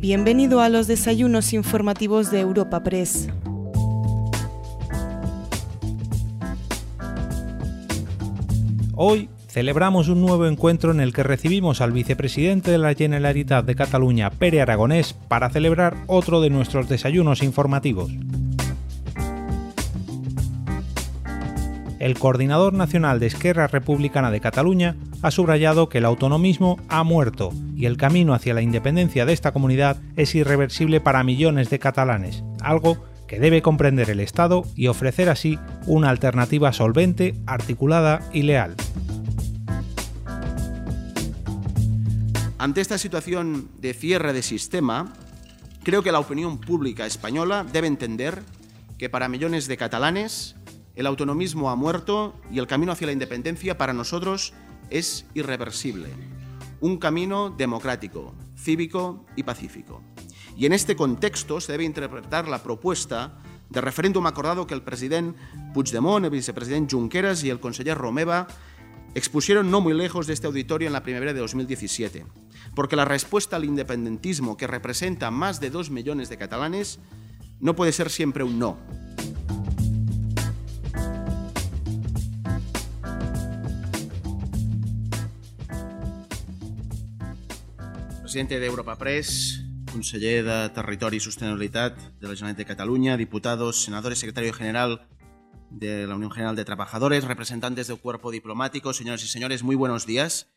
Bienvenido a los desayunos informativos de Europa Press. Hoy celebramos un nuevo encuentro en el que recibimos al vicepresidente de la Generalitat de Cataluña, Pere Aragonés, para celebrar otro de nuestros desayunos informativos. El coordinador nacional de Esquerra Republicana de Cataluña ha subrayado que el autonomismo ha muerto y el camino hacia la independencia de esta comunidad es irreversible para millones de catalanes, algo que debe comprender el Estado y ofrecer así una alternativa solvente, articulada y leal. Ante esta situación de cierre de sistema, creo que la opinión pública española debe entender que para millones de catalanes el autonomismo ha muerto y el camino hacia la independencia para nosotros es irreversible. Un camino democrático, cívico y pacífico. Y en este contexto se debe interpretar la propuesta de referéndum acordado que el presidente Puigdemont, el vicepresidente Junqueras y el conseller Romeva expusieron no muy lejos de este auditorio en la primavera de 2017. Porque la respuesta al independentismo que representa más de dos millones de catalanes no puede ser siempre un no, presidente d'Europa Press, conseller de Territori i Sostenibilitat de la Generalitat de Cataluña, diputados, senadores, secretario general de la Unión General de Trabajadores, representantes del cuerpo diplomático, señores y señores, muy buenos días.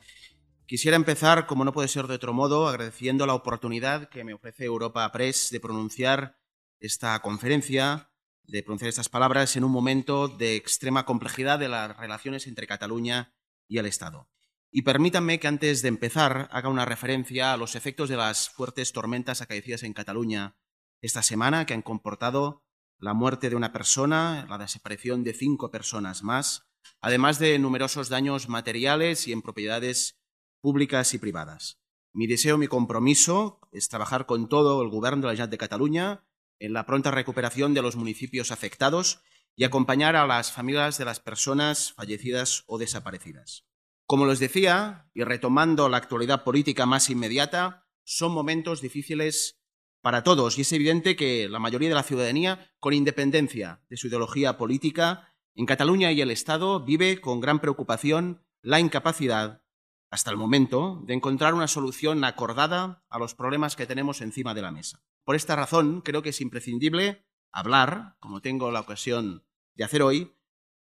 Quisiera empezar, como no puede ser de otro modo, agradeciendo la oportunidad que me ofrece Europa Press de pronunciar esta conferencia, de pronunciar estas palabras en un momento de extrema complejidad de las relaciones entre Cataluña y el Estado. Y permítanme que antes de empezar haga una referencia a los efectos de las fuertes tormentas acaecidas en Cataluña esta semana, que han comportado la muerte de una persona, la desaparición de cinco personas más, además de numerosos daños materiales y en propiedades públicas y privadas. Mi deseo, mi compromiso es trabajar con todo el Gobierno de la Generalitat de Cataluña en la pronta recuperación de los municipios afectados y acompañar a las familias de las personas fallecidas o desaparecidas. Como les decía, y retomando la actualidad política más inmediata, son momentos difíciles para todos y es evidente que la mayoría de la ciudadanía, con independencia de su ideología política, en Cataluña y el Estado vive con gran preocupación la incapacidad, hasta el momento, de encontrar una solución acordada a los problemas que tenemos encima de la mesa. Por esta razón, creo que es imprescindible hablar, como tengo la ocasión de hacer hoy,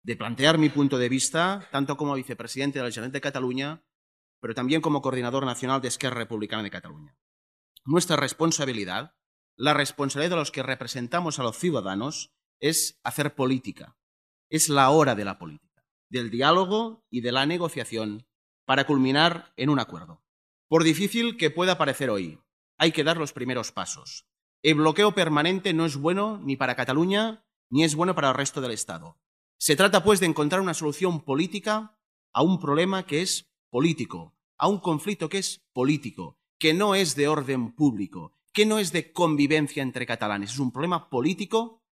de plantear mi punto de vista, tanto como vicepresidente de la Generalitat de Cataluña, pero también como coordinador nacional de Esquerra Republicana de Cataluña. Nuestra responsabilidad, la responsabilidad de los que representamos a los ciudadanos, es hacer política. Es la hora de la política, del diálogo y de la negociación para culminar en un acuerdo. Por difícil que pueda parecer hoy, hay que dar los primeros pasos. El bloqueo permanente no es bueno ni para Cataluña ni es bueno para el resto del Estado. Se trata, pues, de encontrar una solución política a un problema que es político, a un conflicto que es político, que no es de orden público, que no es de convivencia entre catalanes, es un problema político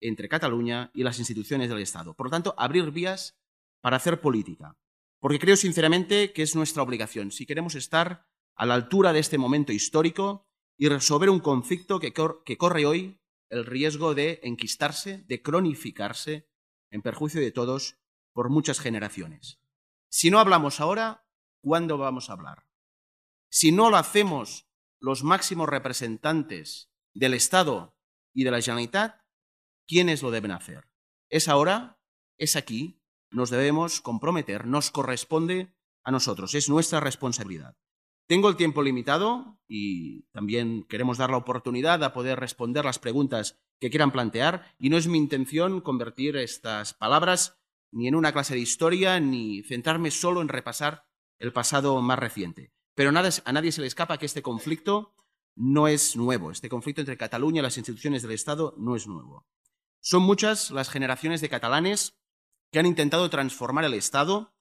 entre Cataluña y las instituciones del Estado. Por lo tanto, abrir vías para hacer política, porque creo sinceramente que es nuestra obligación, si queremos estar a la altura de este momento histórico y resolver un conflicto que, corre hoy el riesgo de enquistarse, de cronificarse en perjuicio de todos por muchas generaciones. Si no hablamos ahora, ¿cuándo vamos a hablar? Si no lo hacemos los máximos representantes del Estado y de la Generalitat, ¿quiénes lo deben hacer? Es ahora, es aquí, nos debemos comprometer, nos corresponde a nosotros, es nuestra responsabilidad. Tengo el tiempo limitado y también queremos dar la oportunidad a poder responder las preguntas que quieran plantear y no es mi intención convertir estas palabras ni en una clase de historia ni centrarme solo en repasar el pasado más reciente. Pero a nadie se le escapa que este conflicto no es nuevo. Este conflicto entre Cataluña y las instituciones del Estado no es nuevo. Son muchas las generaciones de catalanes que han intentado transformar el Estado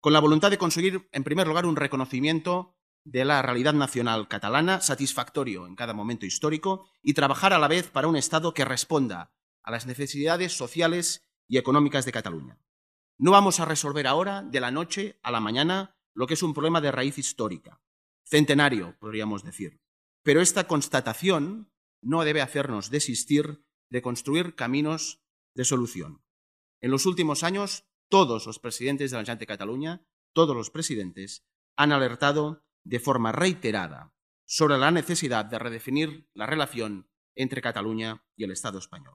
con la voluntad de conseguir, en primer lugar, un reconocimiento de la realidad nacional catalana satisfactorio en cada momento histórico y trabajar a la vez para un Estado que responda a las necesidades sociales y económicas de Cataluña. No vamos a resolver ahora, de la noche a la mañana, lo que es un problema de raíz histórica, centenario, podríamos decir. pero esta constatación no debe hacernos desistir de construir caminos de solución. En los últimos años, todos los presidentes de la Generalitat de Cataluña, todos los presidentes, han alertado de forma reiterada sobre la necesidad de redefinir la relación entre Cataluña y el Estado español.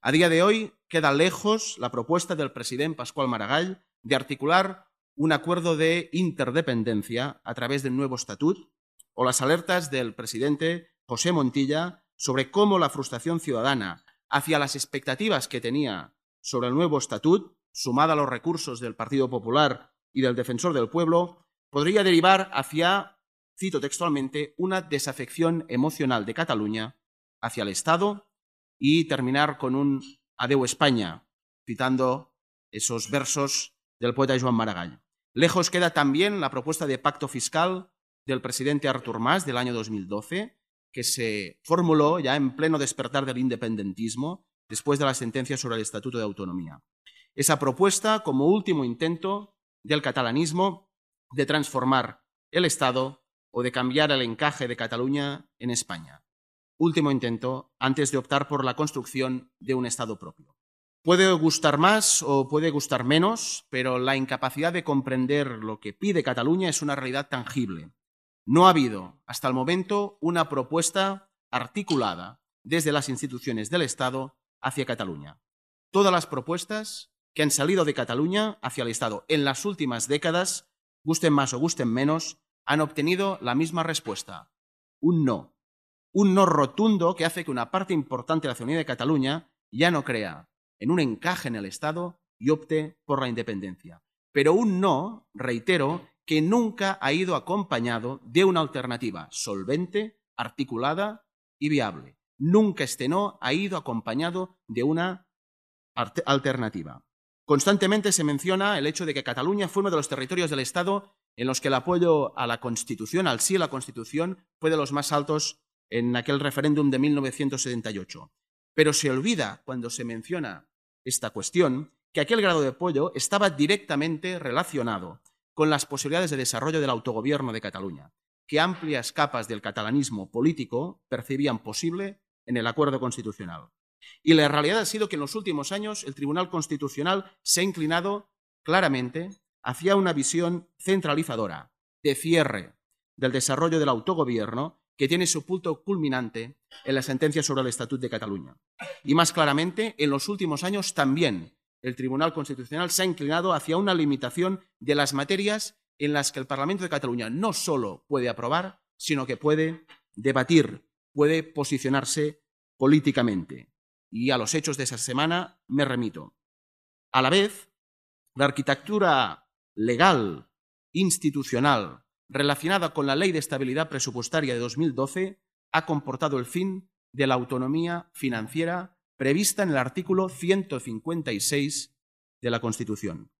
A día de hoy queda lejos la propuesta del presidente Pascual Maragall de articular un acuerdo de interdependencia a través del nuevo estatut o las alertas del presidente José Montilla sobre cómo la frustración ciudadana hacia las expectativas que tenía sobre el nuevo estatut, sumada a los recursos del Partido Popular y del Defensor del Pueblo, podría derivar hacia, cito textualmente, una desafección emocional de Cataluña hacia el Estado y terminar con un Adeu España, citando esos versos del poeta Joan Maragall. Lejos queda también la propuesta de pacto fiscal del presidente Artur Mas del año 2012, que se formuló ya en pleno despertar del independentismo después de la sentencia sobre el Estatuto de Autonomía. Esa propuesta como último intento del catalanismo de transformar el Estado o de cambiar el encaje de Cataluña en España. Último intento antes de optar por la construcción de un Estado propio. Puede gustar más o puede gustar menos, pero la incapacidad de comprender lo que pide Cataluña es una realidad tangible no ha habido hasta el momento una propuesta articulada desde las instituciones del Estado hacia Cataluña. Todas las propuestas que han salido de Cataluña hacia el Estado en las últimas décadas, gusten más o gusten menos, han obtenido la misma respuesta, un no. Un no rotundo que hace que una parte importante de la ciudadanía de Cataluña ya no crea en un encaje en el Estado y opte por la independencia. Pero un no, reitero, que nunca ha ido acompañado de una alternativa solvente, articulada y viable. Nunca este no ha ido acompañado de una alternativa. Constantemente se menciona el hecho de que Cataluña fue uno de los territorios del Estado en los que el apoyo a la Constitución, al sí a la Constitución, fue de los más altos en aquel referéndum de 1978. Pero se olvida, cuando se menciona esta cuestión, que aquel grado de apoyo estaba directamente relacionado con las posibilidades de desarrollo del autogobierno de Cataluña, que amplias capas del catalanismo político percibían posible en el acuerdo constitucional. Y la realidad ha sido que en los últimos años el Tribunal Constitucional se ha inclinado claramente hacia una visión centralizadora, de cierre del desarrollo del autogobierno que tiene su punto culminante en la sentencia sobre el Estatut de Cataluña. Y más claramente, en los últimos años también el Tribunal Constitucional se ha inclinado hacia una limitación de las materias en las que el Parlamento de Cataluña no solo puede aprobar, sino que puede debatir, puede posicionarse políticamente. Y a los hechos de esa semana me remito. A la vez, la arquitectura legal, institucional, relacionada con la Ley de Estabilidad Presupuestaria de 2012, ha comportado el fin de la autonomía financiera prevista en el artículo 156 de la Constitución.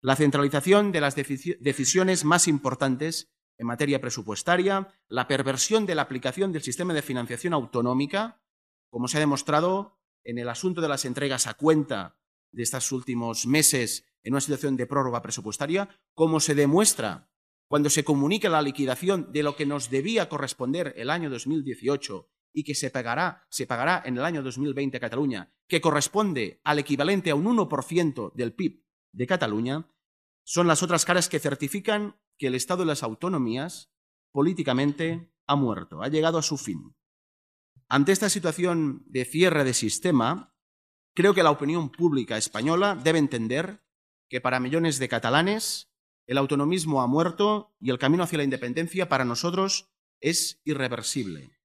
La centralización de las decisiones más importantes en materia presupuestaria, la perversión de la aplicación del sistema de financiación autonómica, como se ha demostrado en el asunto de las entregas a cuenta de estos últimos meses en una situación de prórroga presupuestaria, como se demuestra cuando se comunica la liquidación de lo que nos debía corresponder el año 2018 y que se pagará, se pagará en el año 2020 a Cataluña, que corresponde al equivalente a un 1% del PIB de Cataluña, son las otras caras que certifican que el Estado de las autonomías políticamente ha muerto, ha llegado a su fin. Ante esta situación de cierre de sistema, creo que la opinión pública española debe entender que para millones de catalanes el autonomismo ha muerto y el camino hacia la independencia para nosotros es irreversible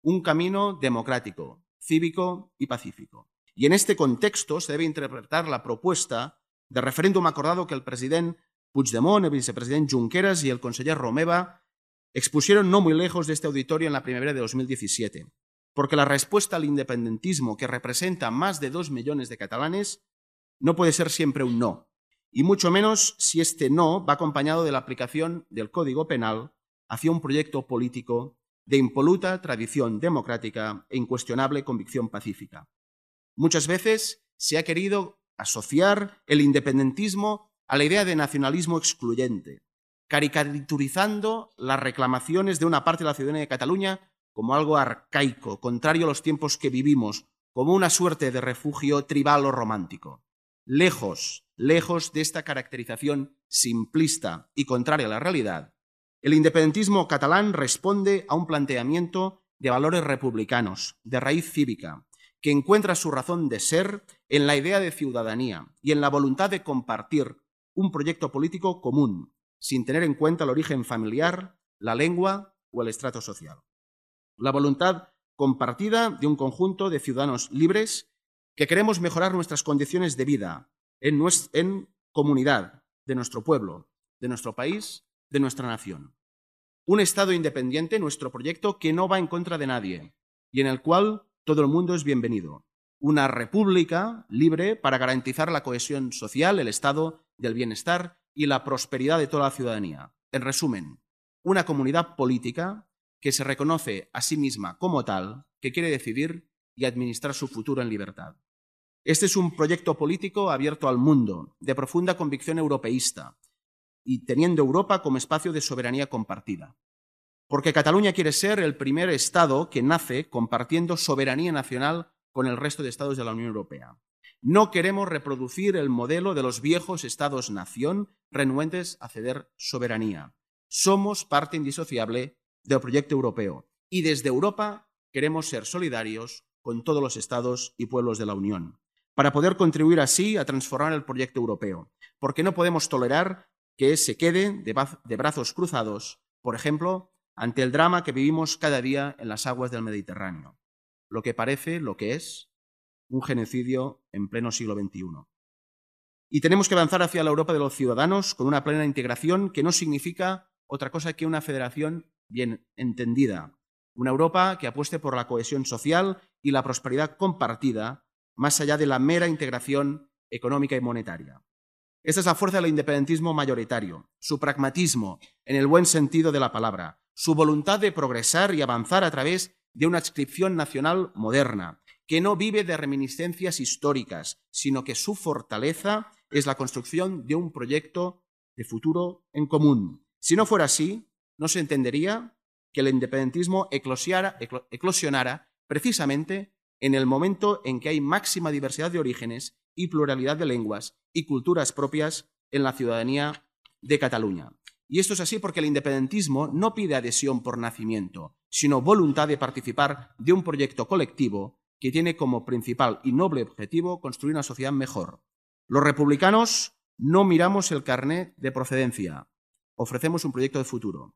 un camino democrático, cívico y pacífico. Y en este contexto se debe interpretar la propuesta de referéndum acordado que el presidente Puigdemont, el vicepresidente Junqueras y el conseller Romeva expusieron no muy lejos de este auditorio en la primavera de 2017, porque la respuesta al independentismo que representa más de dos millones de catalanes no puede ser siempre un no, y mucho menos si este no va acompañado de la aplicación del Código Penal hacia un proyecto político de impoluta tradición democrática e incuestionable convicción pacífica. Muchas veces se ha querido asociar el independentismo a la idea de nacionalismo excluyente, caricaturizando las reclamaciones de una parte de la ciudadanía de Cataluña como algo arcaico, contrario a los tiempos que vivimos, como una suerte de refugio tribal o romántico. Lejos, lejos de esta caracterización simplista y contraria a la realidad, el independentismo catalán responde a un planteamiento de valores republicanos, de raíz cívica, que encuentra su razón de ser en la idea de ciudadanía y en la voluntad de compartir un proyecto político común, sin tener en cuenta el origen familiar, la lengua o el estrato social. La voluntad compartida de un conjunto de ciudadanos libres que queremos mejorar nuestras condiciones de vida en, comunidad de nuestro pueblo, de nuestro país, de nuestra nación. Un Estado independiente, nuestro proyecto, que no va en contra de nadie y en el cual todo el mundo es bienvenido. Una república libre para garantizar la cohesión social, el estado del bienestar y la prosperidad de toda la ciudadanía. En resumen, una comunidad política que se reconoce a sí misma como tal, que quiere decidir y administrar su futuro en libertad. Este es un proyecto político abierto al mundo, de profunda convicción europeísta, y teniendo Europa como espacio de soberanía compartida. Porque Cataluña quiere ser el primer Estado que nace compartiendo soberanía nacional con el resto de Estados de la Unión Europea. No queremos reproducir el modelo de los viejos Estados-nación renuentes a ceder soberanía. Somos parte indisociable del proyecto europeo y desde Europa queremos ser solidarios con todos los Estados y pueblos de la Unión, para poder contribuir así a transformar el proyecto europeo, porque no podemos tolerar que se quede de brazos cruzados, por ejemplo, ante el drama que vivimos cada día en las aguas del Mediterráneo, lo que parece, lo que es, un genocidio en pleno siglo XXI. Y tenemos que avanzar hacia la Europa de los ciudadanos con una plena integración que no significa otra cosa que una federación bien entendida, una Europa que apueste por la cohesión social y la prosperidad compartida, más allá de la mera integración económica y monetaria. Esta es la fuerza del independentismo mayoritario, su pragmatismo, en el buen sentido de la palabra, su voluntad de progresar y avanzar a través de una adscripción nacional moderna, que no vive de reminiscencias históricas, sino que su fortaleza es la construcción de un proyecto de futuro en común. Si no fuera así, no se entendería que el independentismo eclosionara precisamente en el momento en que hay máxima diversidad de orígenes y pluralidad de lenguas y culturas propias en la ciudadanía de Cataluña. Y esto es así porque el independentismo no pide adhesión por nacimiento, sino voluntad de participar de un proyecto colectivo que tiene como principal y noble objetivo construir una sociedad mejor. Los republicanos no miramos el carnet de procedencia, ofrecemos un proyecto de futuro.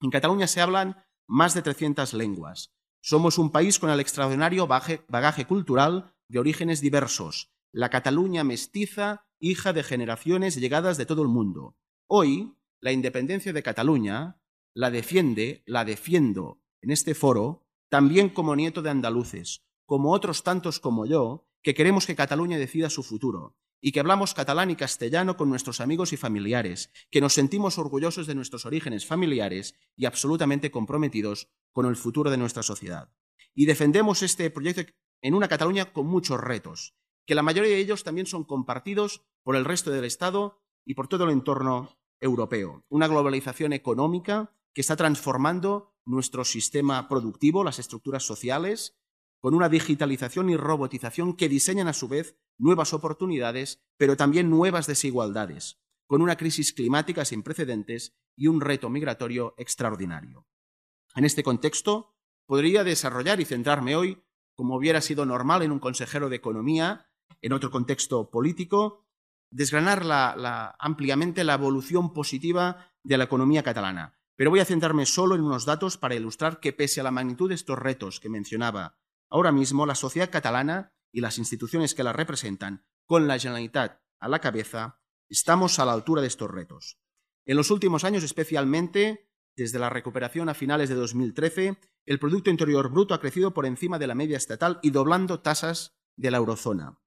En Cataluña se hablan más de 300 lenguas. Somos un país con el extraordinario bagaje cultural de orígenes diversos, la Cataluña mestiza, hija de generaciones llegadas de todo el mundo. Hoy, la independencia de Cataluña la defiende, la defiendo en este foro, también como nieto de andaluces, como otros tantos como yo, que queremos que Cataluña decida su futuro, y que hablamos catalán y castellano con nuestros amigos y familiares, que nos sentimos orgullosos de nuestros orígenes familiares y absolutamente comprometidos con el futuro de nuestra sociedad. Y defendemos este proyecto en una Cataluña con muchos retos, que la mayoría de ellos también son compartidos por el resto del Estado y por todo el entorno europeo. Una globalización económica que está transformando nuestro sistema productivo, las estructuras sociales, con una digitalización y robotización que diseñan a su vez nuevas oportunidades, pero también nuevas desigualdades, con una crisis climática sin precedentes y un reto migratorio extraordinario. En este contexto, podría desarrollar y centrarme hoy, como hubiera sido normal en un consejero de Economía, en otro contexto político, desgranar ampliamente la evolución positiva de la economía catalana. Pero voy a centrarme solo en unos datos para ilustrar que pese a la magnitud de estos retos que mencionaba ahora mismo, la sociedad catalana y las instituciones que la representan, con la Generalitat a la cabeza, estamos a la altura de estos retos. En los últimos años, especialmente desde la recuperación a finales de 2013, el Producto Interior Bruto ha crecido por encima de la media estatal y doblando tasas de la eurozona.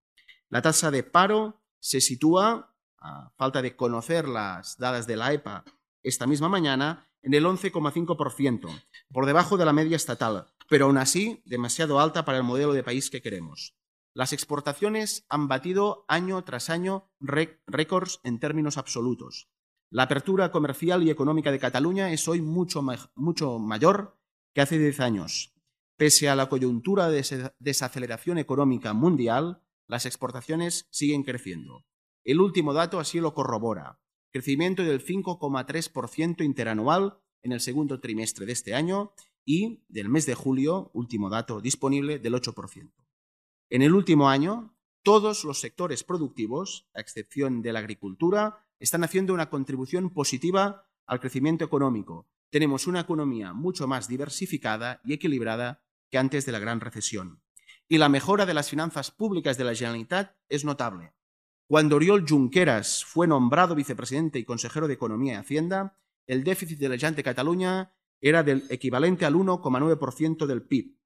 La tasa de paro se sitúa, a falta de conocer las dadas de la EPA esta misma mañana, en el 11,5%, por debajo de la media estatal, pero aún así demasiado alta para el modelo de país que queremos. Las exportaciones han batido año tras año récords en términos absolutos. La apertura comercial y económica de Cataluña es hoy mucho, mucho mayor que hace 10 años. Pese a la coyuntura de desaceleración económica mundial, las exportaciones siguen creciendo. El último dato así lo corrobora. Crecimiento del 5,3% interanual en el segundo trimestre de este año y del mes de julio, último dato disponible, del 8%. En el último año, todos los sectores productivos, a excepción de la agricultura, están haciendo una contribución positiva al crecimiento económico. Tenemos una economía mucho más diversificada y equilibrada que antes de la gran recesión. Y la mejora de las finanzas públicas de la Generalitat es notable. Cuando Oriol Junqueras fue nombrado vicepresidente y consejero de Economía y Hacienda, el déficit de la Generalitat de Cataluña era del equivalente al 1,9% del PIB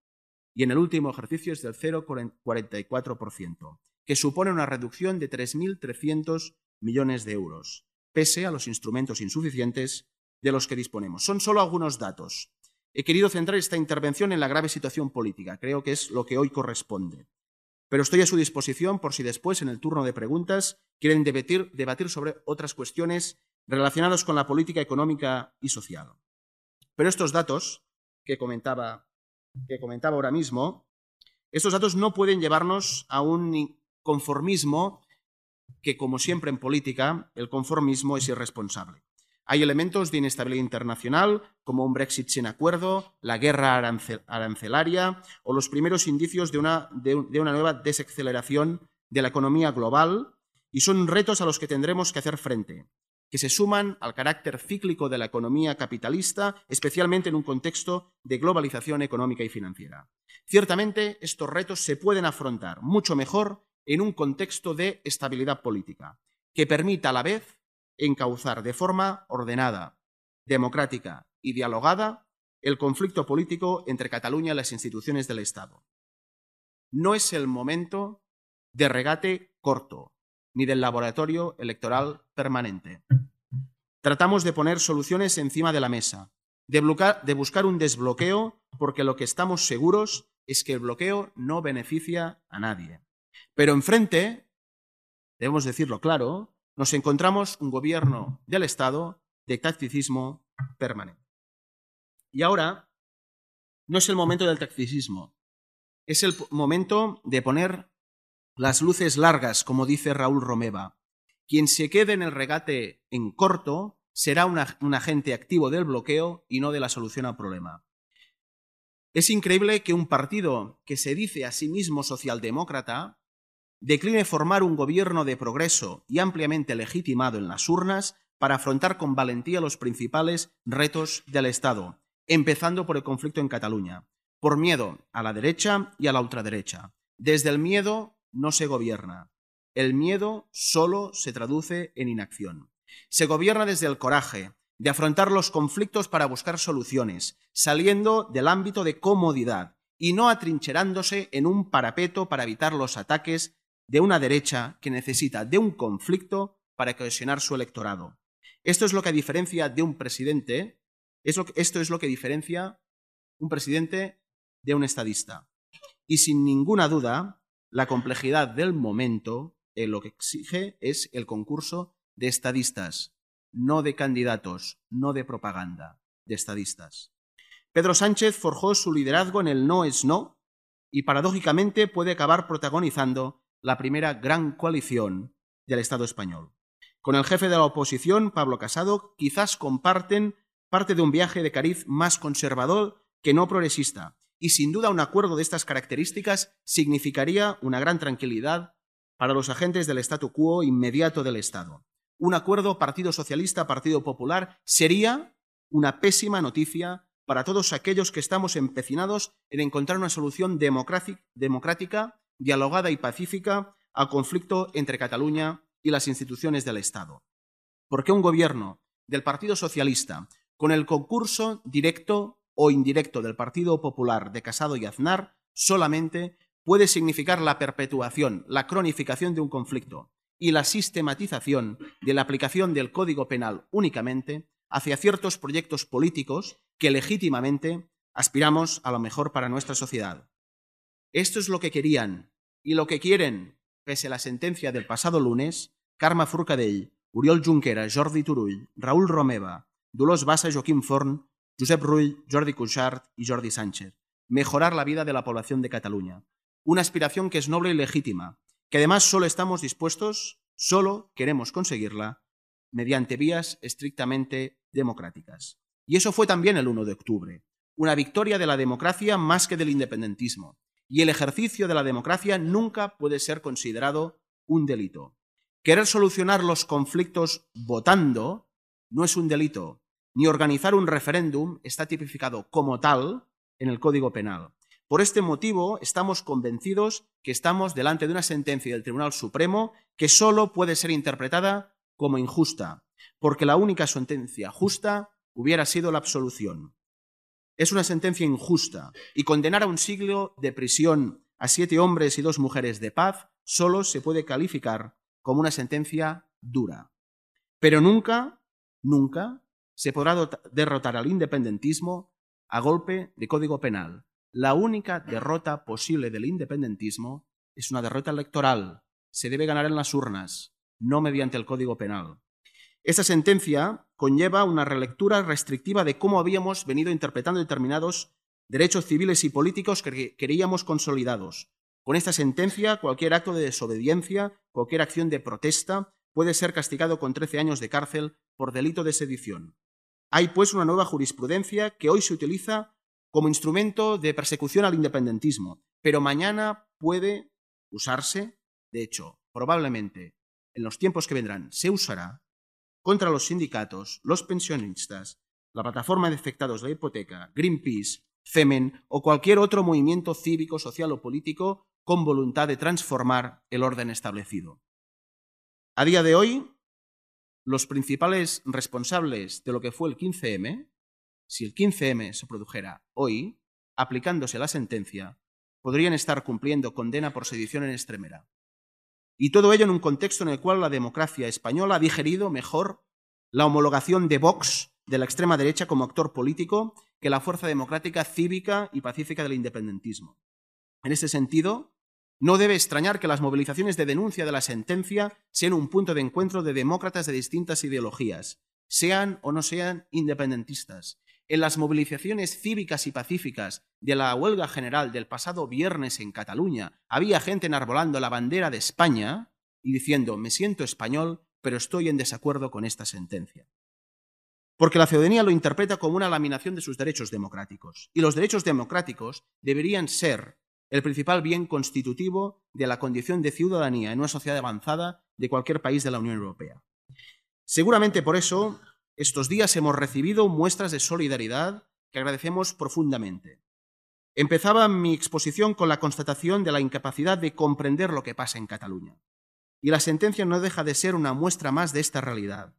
y en el último ejercicio es del 0,44%, que supone una reducción de 3.300 millones de euros, pese a los instrumentos insuficientes de los que disponemos. Son solo algunos datos. He querido centrar esta intervención en la grave situación política, creo que es lo que hoy corresponde. Pero estoy a su disposición por si después, en el turno de preguntas, quieren debatir, debatir sobre otras cuestiones relacionadas con la política económica y social. Pero estos datos que comentaba, que comentaba ahora mismo, estos datos no pueden llevarnos a un conformismo que, como siempre en política, el conformismo es irresponsable. Hay elementos de inestabilidad internacional, como un Brexit sin acuerdo, la guerra arancelaria o los primeros indicios de una, de una nueva desaceleración de la economía global, y son retos a los que tendremos que hacer frente, que se suman al carácter cíclico de la economía capitalista, especialmente en un contexto de globalización económica y financiera. Ciertamente, estos retos se pueden afrontar mucho mejor en un contexto de estabilidad política, que permita a la vez encauzar de forma ordenada, democrática y dialogada el conflicto político entre Cataluña y las instituciones del Estado. No es el momento de regate corto, ni del laboratorio electoral permanente. Tratamos de poner soluciones encima de la mesa, de, buscar un desbloqueo, porque lo que estamos seguros es que el bloqueo no beneficia a nadie. Pero enfrente, debemos decirlo claro, nos encontramos un gobierno del Estado de tacticismo permanente. Y ahora no es el momento del tacticismo, es el momento de poner las luces largas, como dice Raúl Romeva. Quien se quede en el regate en corto será un agente activo del bloqueo y no de la solución al problema. Es increíble que un partido que se dice a sí mismo socialdemócrata decline formar un gobierno de progreso y ampliamente legitimado en las urnas para afrontar con valentía los principales retos del Estado, empezando por el conflicto en Cataluña, por miedo a la derecha y a la ultraderecha. Desde el miedo no se gobierna. El miedo solo se traduce en inacción. Se gobierna desde el coraje, de afrontar los conflictos para buscar soluciones, saliendo del ámbito de comodidad y no atrincherándose en un parapeto para evitar los ataques de una derecha que necesita de un conflicto para cohesionar su electorado. Esto es lo que diferencia de un presidente, esto es lo que diferencia un presidente de un estadista. Y sin ninguna duda, la complejidad del momento eh, lo que exige es el concurso de estadistas, no de candidatos, no de propaganda, de estadistas. Pedro Sánchez forjó su liderazgo en el no es no y paradójicamente puede acabar protagonizando la primera gran coalición del Estado español. Con el jefe de la oposición, Pablo Casado, quizás comparten parte de un viaje de cariz más conservador que no progresista, y sin duda un acuerdo de estas características significaría una gran tranquilidad para los agentes del statu quo inmediato del Estado. Un acuerdo Partido Socialista, Partido Popular sería una pésima noticia para todos aquellos que estamos empecinados en encontrar una solución democrática dialogada y pacífica al conflicto entre Cataluña y las instituciones del Estado. Porque un gobierno del Partido Socialista, con el concurso directo o indirecto del Partido Popular de Casado y Aznar, solamente puede significar la perpetuación, la cronificación de un conflicto y la sistematización de la aplicación del Código Penal únicamente hacia ciertos proyectos políticos que legítimamente aspiramos a lo mejor para nuestra sociedad. Esto es lo que querían y lo que quieren, pese a la sentencia del pasado lunes, Carme Forcadell, Oriol Junquera, Jordi Turull, Raúl Romeva, Dolors Bassa, Joaquim Forn, Josep Rull, Jordi Cuixart y Jordi Sánchez. Mejorar la vida de la población de Cataluña. Una aspiración que es noble y legítima, que además solo estamos dispuestos, solo queremos conseguirla mediante vías estrictamente democráticas. Y eso fue también el 1 de octubre, una victoria de la democracia más que del independentismo. Y el ejercicio de la democracia nunca puede ser considerado un delito. Querer solucionar los conflictos votando no es un delito, ni organizar un referéndum está tipificado como tal en el Código Penal. Por este motivo, estamos convencidos que estamos delante de una sentencia del Tribunal Supremo que solo puede ser interpretada como injusta, porque la única sentencia justa hubiera sido la absolución. Es una sentencia injusta y condenar a un siglo de prisión a siete hombres y dos mujeres de paz solo se puede calificar como una sentencia dura. Pero nunca, nunca se podrá derrotar al independentismo a golpe de código penal. La única derrota posible del independentismo es una derrota electoral. Se debe ganar en las urnas, no mediante el código penal. Esta sentencia conlleva una relectura restrictiva de cómo habíamos venido interpretando determinados derechos civiles y políticos que queríamos consolidados. Con esta sentencia, cualquier acto de desobediencia, cualquier acción de protesta, puede ser castigado con 13 años de cárcel por delito de sedición. Hay, pues, una nueva jurisprudencia que hoy se utiliza como instrumento de persecución al independentismo, pero mañana puede usarse, de hecho, probablemente en los tiempos que vendrán se usará contra los sindicatos, los pensionistas, la plataforma de afectados de la hipoteca, Greenpeace, FEMEN o cualquier otro movimiento cívico, social o político con voluntad de transformar el orden establecido. A día de hoy, los principales responsables de lo que fue el 15M, si el 15M se produjera hoy, aplicándose la sentencia, podrían estar cumpliendo condena por sedición en extremera. Y todo ello en un contexto en el cual la democracia española ha digerido mejor la homologación de Vox de la extrema derecha como actor político que la fuerza democrática, cívica y pacífica del independentismo. En ese sentido, no debe extrañar que las movilizaciones de denuncia de la sentencia sean un punto de encuentro de demócratas de distintas ideologías, sean o no sean independentistas, en las movilizaciones cívicas y pacíficas de la huelga general del pasado viernes en Cataluña, había gente enarbolando la bandera de España y diciendo, me siento español, pero estoy en desacuerdo con esta sentencia. Porque la ciudadanía lo interpreta como una laminación de sus derechos democráticos. Y los derechos democráticos deberían ser el principal bien constitutivo de la condición de ciudadanía en una sociedad avanzada de cualquier país de la Unión Europea. Seguramente por eso estos días hemos recibido muestras de solidaridad que agradecemos profundamente. Empezaba mi exposición con la constatación de la incapacidad de comprender lo que pasa en Cataluña. Y la sentencia no deja de ser una muestra más de esta realidad.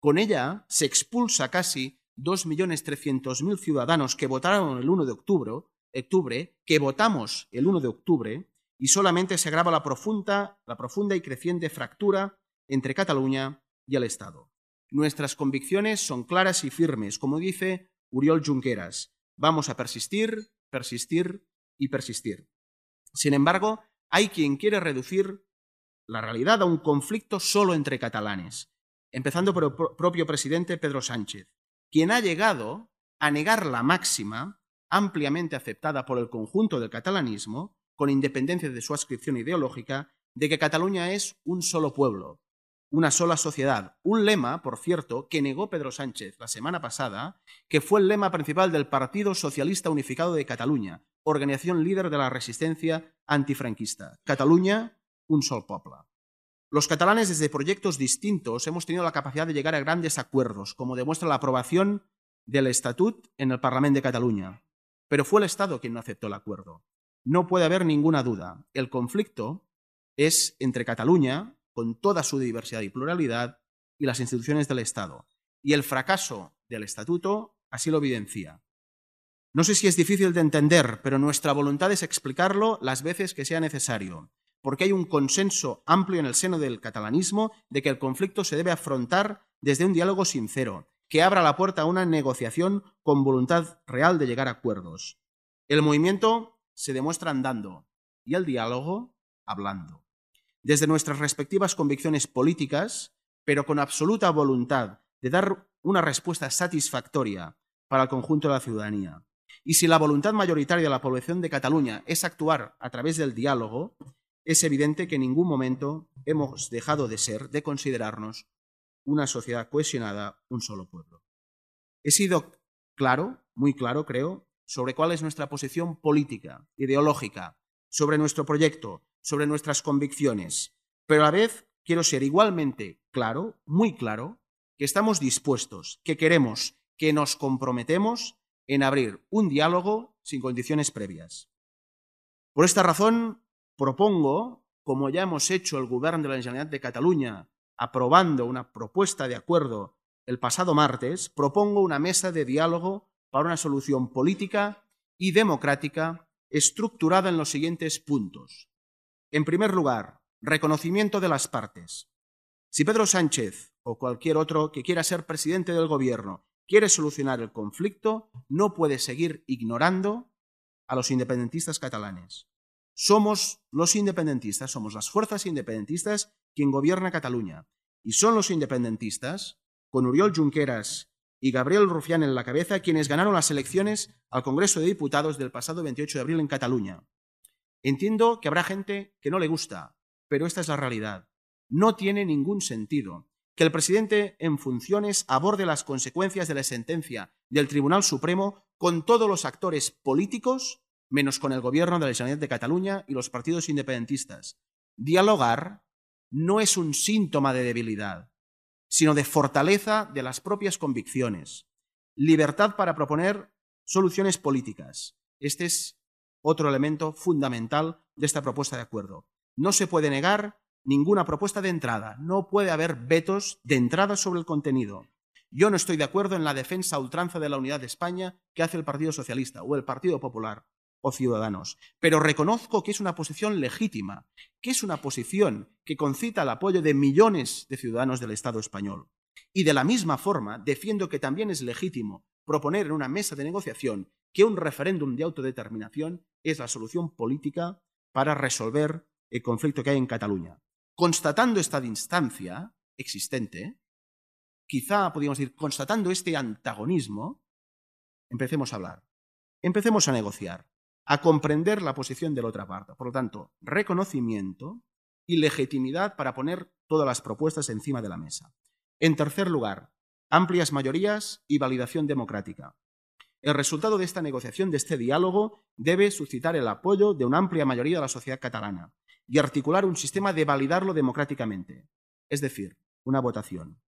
Con ella se expulsa casi 2.300.000 ciudadanos que votaron el 1 de octubre, octubre, que votamos el 1 de octubre, y solamente se agrava la profunda, la profunda y creciente fractura entre Cataluña y el Estado. Nuestras convicciones son claras y firmes, como dice Uriol Junqueras. Vamos a persistir, persistir y persistir. Sin embargo, hay quien quiere reducir la realidad a un conflicto solo entre catalanes, empezando por el propio presidente Pedro Sánchez, quien ha llegado a negar la máxima, ampliamente aceptada por el conjunto del catalanismo, con independencia de su adscripción ideológica, de que Cataluña es un solo pueblo, una sola sociedad. Un lema, por cierto, que negó Pedro Sánchez la semana pasada, que fue el lema principal del Partido Socialista Unificado de Cataluña, organización líder de la resistencia antifranquista. Cataluña, un sol poble. Los catalanes desde proyectos distintos hemos tenido la capacidad de llegar a grandes acuerdos, como demuestra la aprobación del Estatut en el Parlamento de Cataluña. Pero fue el Estado quien no aceptó el acuerdo. No puede haber ninguna duda. El conflicto es entre Cataluña, con toda su diversidad y pluralidad, y las instituciones del Estado. Y el fracaso del Estatuto así lo evidencia. No sé si es difícil de entender, pero nuestra voluntad es explicarlo las veces que sea necesario, porque hay un consenso amplio en el seno del catalanismo de que el conflicto se debe afrontar desde un diálogo sincero, que abra la puerta a una negociación con voluntad real de llegar a acuerdos. El movimiento se demuestra andando y el diálogo hablando desde nuestras respectivas convicciones políticas, pero con absoluta voluntad de dar una respuesta satisfactoria para el conjunto de la ciudadanía. Y si la voluntad mayoritaria de la población de Cataluña es actuar a través del diálogo, es evidente que en ningún momento hemos dejado de ser, de considerarnos una sociedad cohesionada, un solo pueblo. He sido claro, muy claro, creo, sobre cuál es nuestra posición política, ideológica, sobre nuestro proyecto, sobre nuestras convicciones, pero a la vez quiero ser igualmente claro, muy claro, que estamos dispuestos, que queremos, que nos comprometemos en abrir un diálogo sin condiciones previas. Por esta razón, propongo, como ya hemos hecho el Gobierno de la Generalitat de Cataluña, aprobando una propuesta de acuerdo el pasado martes, propongo una mesa de diálogo para una solución política y democrática estructurada en los siguientes puntos. En primer lugar, reconocimiento de las partes. Si Pedro Sánchez o cualquier otro que quiera ser presidente del Gobierno quiere solucionar el conflicto, no puede seguir ignorando a los independentistas catalanes. Somos los independentistas, somos las fuerzas independentistas quien gobierna Cataluña. Y son los independentistas, con Uriol Junqueras y Gabriel Rufián en la cabeza, quienes ganaron las elecciones al Congreso de Diputados del pasado 28 de abril en Cataluña. Entiendo que habrá gente que no le gusta, pero esta es la realidad. No tiene ningún sentido que el presidente en funciones aborde las consecuencias de la sentencia del Tribunal Supremo con todos los actores políticos menos con el gobierno de la Generalitat de Cataluña y los partidos independentistas. Dialogar no es un síntoma de debilidad, sino de fortaleza de las propias convicciones, libertad para proponer soluciones políticas. Este es otro elemento fundamental de esta propuesta de acuerdo. No se puede negar ninguna propuesta de entrada, no puede haber vetos de entrada sobre el contenido. Yo no estoy de acuerdo en la defensa ultranza de la unidad de España que hace el Partido Socialista o el Partido Popular o ciudadanos. Pero reconozco que es una posición legítima, que es una posición que concita el apoyo de millones de ciudadanos del Estado español. Y de la misma forma defiendo que también es legítimo proponer en una mesa de negociación que un referéndum de autodeterminación es la solución política para resolver el conflicto que hay en Cataluña. Constatando esta distancia existente, quizá podríamos decir, constatando este antagonismo, empecemos a hablar, empecemos a negociar a comprender la posición de la otra parte. Por lo tanto, reconocimiento y legitimidad para poner todas las propuestas encima de la mesa. En tercer lugar, amplias mayorías y validación democrática. El resultado de esta negociación, de este diálogo, debe suscitar el apoyo de una amplia mayoría de la sociedad catalana y articular un sistema de validarlo democráticamente, es decir, una votación.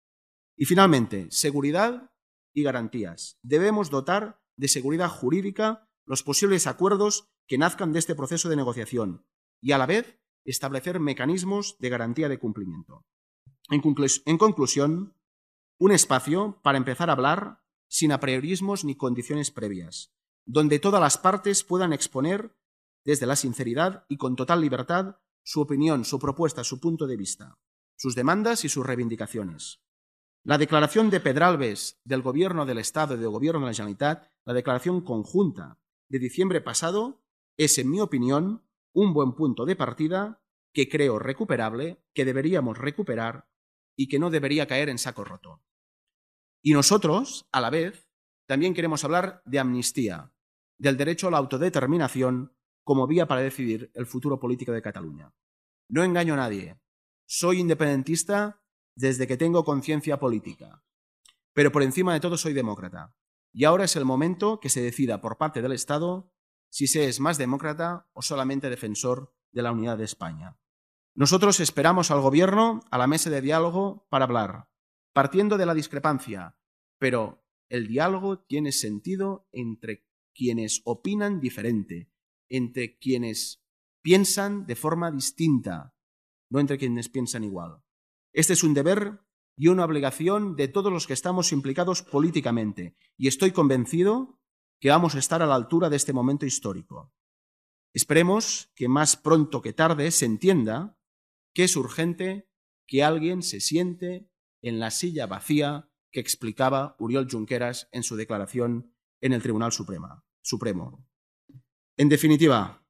Y finalmente, seguridad y garantías. Debemos dotar de seguridad jurídica los posibles acuerdos que nazcan de este proceso de negociación y, a la vez, establecer mecanismos de garantía de cumplimiento. En, conclusión, un espacio para empezar a hablar sin apriorismos ni condiciones previas, donde todas las partes puedan exponer desde la sinceridad y con total libertad su opinión, su propuesta, su punto de vista, sus demandas y sus reivindicaciones. La declaración de Pedralbes del Gobierno del Estado y del Gobierno de la Generalitat, la declaración conjunta de diciembre pasado es, en mi opinión, un buen punto de partida que creo recuperable, que deberíamos recuperar y que no debería caer en saco roto. Y nosotros, a la vez, también queremos hablar de amnistía, del derecho a la autodeterminación como vía para decidir el futuro político de Cataluña. No engaño a nadie. Soy independentista desde que tengo conciencia política. Pero por encima de todo soy demócrata. Y ahora es el momento que se decida por parte del Estado si se es más demócrata o solamente defensor de la unidad de España. Nosotros esperamos al Gobierno a la mesa de diálogo para hablar, partiendo de la discrepancia, pero el diálogo tiene sentido entre quienes opinan diferente, entre quienes piensan de forma distinta, no entre quienes piensan igual. Este es un deber y una obligación de todos los que estamos implicados políticamente, y estoy convencido que vamos a estar a la altura de este momento histórico. Esperemos que más pronto que tarde se entienda que es urgente que alguien se siente en la silla vacía que explicaba Uriol Junqueras en su declaración en el Tribunal Supremo. En definitiva,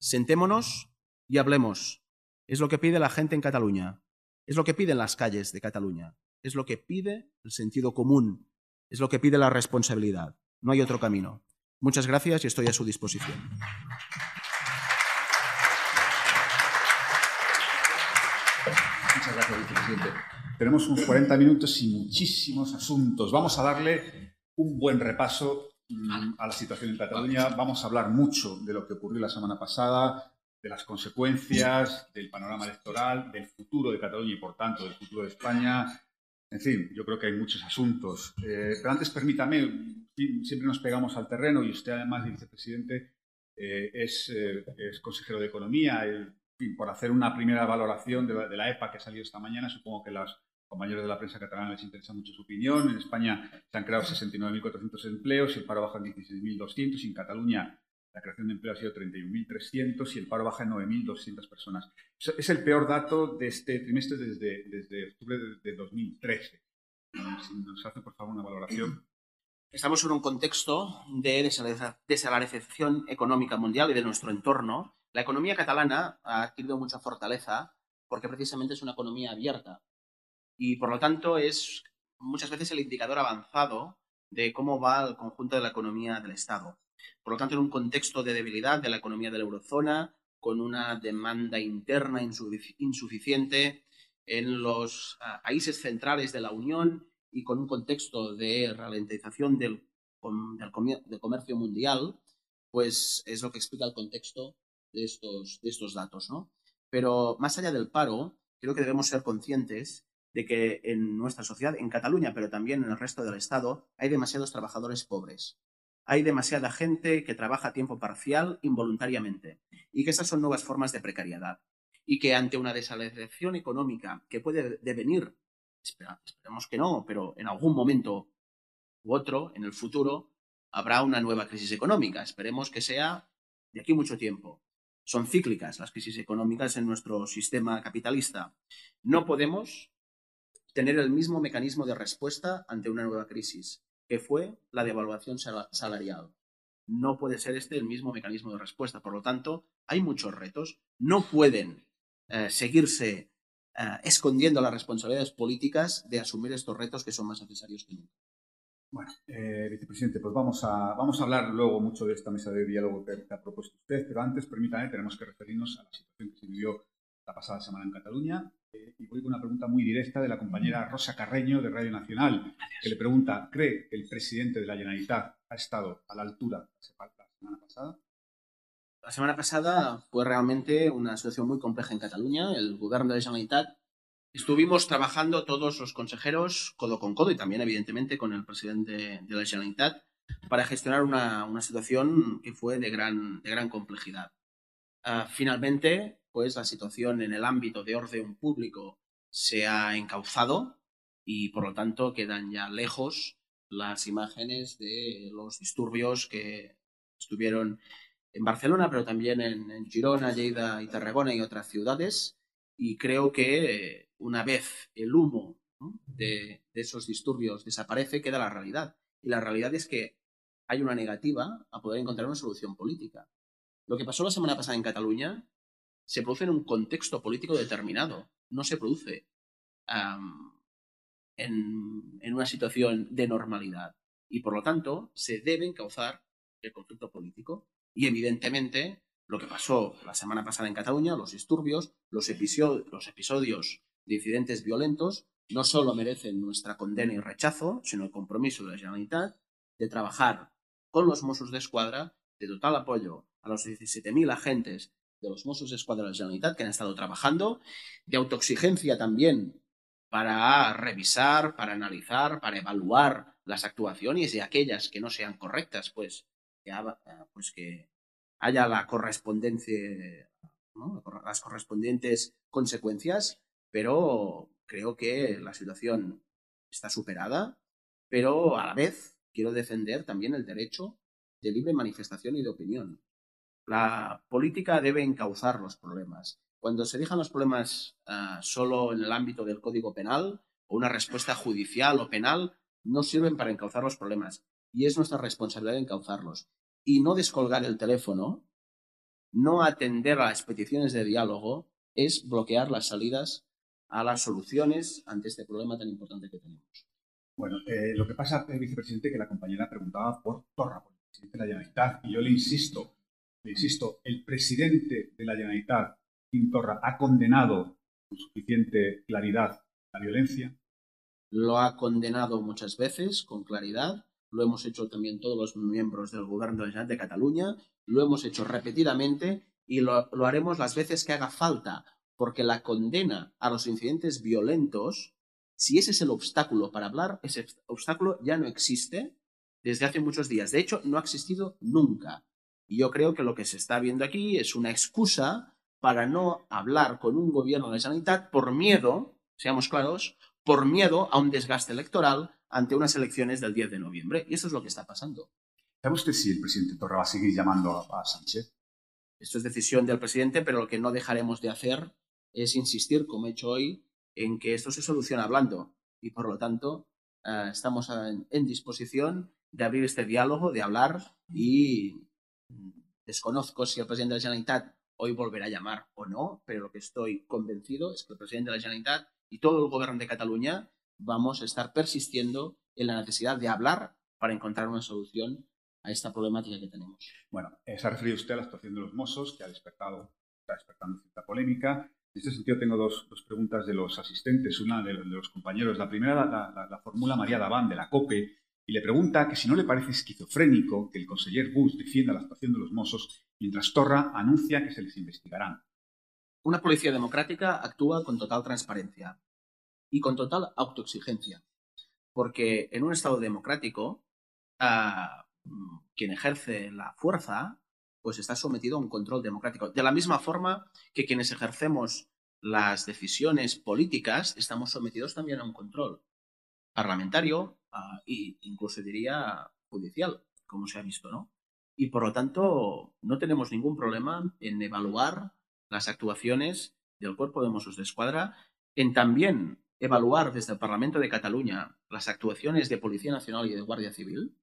sentémonos y hablemos. Es lo que pide la gente en Cataluña. Es lo que piden las calles de Cataluña, es lo que pide el sentido común, Es lo que pide la responsabilidad. No hay otro camino. Muchas gracias y estoy a su disposición. Muchas gracias, vicepresidente. Tenemos unos 40 minutos y muchísimos asuntos. Vamos a darle un buen repaso mm, a la situación en Cataluña. Vamos a hablar mucho de lo que ocurrió la semana pasada, de las consecuencias, del panorama electoral, del futuro de Cataluña y, por tanto, del futuro de España. En fin, yo creo que hay muchos asuntos. Eh, pero antes, permítame, siempre nos pegamos al terreno y usted, además de vicepresidente, eh, es, eh, es, consejero de Economía. El, por hacer una primera valoración de la, EPA que ha salido esta mañana, supongo que a los compañeros de la prensa catalana les interesa mucho su opinión. En España se han creado 69.400 empleos, el paro baja en 16.200 y en Cataluña la creación de empleo ha sido 31.300 y el paro baja en 9.200 personas. Es el peor dato de este trimestre desde, desde octubre de, 2013. Si nos hace, por favor, una valoración. Estamos en un contexto de desalarización económica mundial y de nuestro entorno la economía catalana ha adquirido mucha fortaleza porque precisamente es una economía abierta y por lo tanto es muchas veces el indicador avanzado de cómo va el conjunto de la economía del Estado. Por lo tanto, en un contexto de debilidad de la economía de la eurozona, con una demanda interna insuficiente en los ah, países centrales de la Unión y con un contexto de ralentización del, comercio mundial, pues es lo que explica el contexto de estos, de estos datos, ¿no? Pero más allá del paro, creo que debemos ser conscientes de que en nuestra sociedad, en Cataluña, pero también en el resto del Estado, hay demasiados trabajadores pobres. Hay demasiada gente que trabaja a tiempo parcial involuntariamente y que esas son nuevas formas de precariedad. Y que ante una desalentación económica que puede devenir, esperemos que no, pero en algún momento u otro, en el futuro, habrá una nueva crisis económica. Esperemos que sea de aquí mucho tiempo son cíclicas las crisis económicas en nuestro sistema capitalista. No podemos tener el mismo mecanismo de respuesta ante una nueva crisis, que fue la devaluación salarial. No puede ser este el mismo mecanismo de respuesta. Por lo tanto, hay muchos retos. No pueden eh, seguirse eh, escondiendo las responsabilidades políticas de asumir estos retos que son más necesarios que nunca. Bueno, eh, vicepresidente, pues vamos a, vamos a hablar luego mucho de esta mesa de diálogo que, ha propuesto usted, pero antes, permítame, tenemos que referirnos a la situación que se vivió la pasada semana en Cataluña. Eh, y voy con una pregunta muy directa de la compañera Rosa Carreño de Radio Nacional, que le pregunta, ¿cree que el presidente de la Generalitat ha estado a la altura la semana pasada? La semana pasada fue realmente una situación muy compleja en Cataluña. El gobierno de la Generalitat Estuvimos trabajando todos los consejeros codo con codo y también, evidentemente, con el presidente de la Generalitat para gestionar una, situación que fue de gran, de gran complejidad. Ah, finalmente, pues la situación en el ámbito de orden público se ha encauzado y, por lo tanto, quedan ya lejos las imágenes de los disturbios que estuvieron en Barcelona, pero también en, Girona, Lleida y Tarragona y otras ciudades. Y creo que una vez el humo de, esos disturbios desaparece, queda la realidad. Y la realidad es que hay una negativa a poder encontrar una solución política. Lo que pasó la semana pasada en Cataluña se produce en un contexto político determinado, no se produce en, en, una situación de normalidad. Y por lo tanto, se debe encauzar el conflicto político. Y evidentemente, lo que pasó la semana pasada en Cataluña, los disturbios, los, episodios, los episodios de incidentes violentos no solo merecen nuestra condena y rechazo, sino el compromiso de la Generalitat de trabajar con los Mossos de Escuadra, de total apoyo a los 17.000 agentes de los Mossos de de la Generalitat que han estado trabajando, de autoexigencia también para revisar, para analizar, para evaluar las actuaciones y aquellas que no sean correctas, pues que, pues que haya la correspondencia, las correspondientes consecuencias pero creo que la situación está superada, pero a la vez quiero defender también el derecho de libre manifestación y de opinión. La política debe encauzar los problemas. Cuando se dejan los problemas ah, solo en el ámbito del Código Penal o una respuesta judicial o penal, no sirven para encauzar los problemas. Y es nuestra responsabilidad encauzarlos. Y no descolgar el teléfono, no atender a las peticiones de diálogo, es bloquear las salidas a las soluciones ante este problema tan importante que tenemos. Bueno, eh, lo que pasa, eh, vicepresidente, que la compañera preguntaba por Torra, por el presidente de la Generalitat, y yo le insisto, insisto, el presidente de la Generalitat, Quim Torra, ha condenado con suficiente claridad la violencia. Lo ha condenado muchas veces, con claridad. Lo hemos hecho también todos los miembros del Gobierno de de Cataluña. Lo hemos hecho repetidamente y lo, lo haremos las veces que haga falta, porque la condena a los incidentes violentos, si ese es el obstáculo para hablar, ese obstáculo ya no existe desde hace muchos días. De hecho, no ha existido nunca. Y yo creo que lo que se está viendo aquí es una excusa para no hablar con un gobierno de sanidad por miedo, seamos claros, por miedo a un desgaste electoral ante unas elecciones del 10 de noviembre. Y eso es lo que está pasando. ¿Sabe usted si el presidente Torra va a seguir llamando a, Sánchez? Esto es decisión del presidente, pero lo que no dejaremos de hacer es insistir, como he hecho hoy, en que esto se soluciona hablando. Y por lo tanto, eh, estamos en, en, disposición de abrir este diálogo, de hablar y desconozco si el presidente de la Generalitat hoy volverá a llamar o no, pero lo que estoy convencido es que el presidente de la Generalitat y todo el gobierno de Cataluña vamos a estar persistiendo en la necesidad de hablar para encontrar una solución a esta problemática que tenemos. Bueno, eh, se ha referido usted a la actuación de los Mossos, que ha despertado, está despertando cierta polémica. En este sentido, tengo dos, dos preguntas de los asistentes, una de, de los compañeros. La primera la, la, la, formula María Daván, de la COPE, y le pregunta que si no le parece esquizofrénico que el conseller Bush defienda la actuación de los Mossos mientras Torra anuncia que se les investigarán. Una policía democrática actúa con total transparencia y con total autoexigencia, porque en un Estado democrático uh, quien ejerce la fuerza pues está sometido a un control democrático. De la misma forma que quienes ejercemos las decisiones políticas estamos sometidos también a un control parlamentario e incluso diría judicial, como se ha visto, ¿no? Y por lo tanto no tenemos ningún problema en evaluar las actuaciones del Cuerpo de Mossos de Escuadra, en también evaluar desde el Parlamento de Cataluña las actuaciones de Policía Nacional y de Guardia Civil,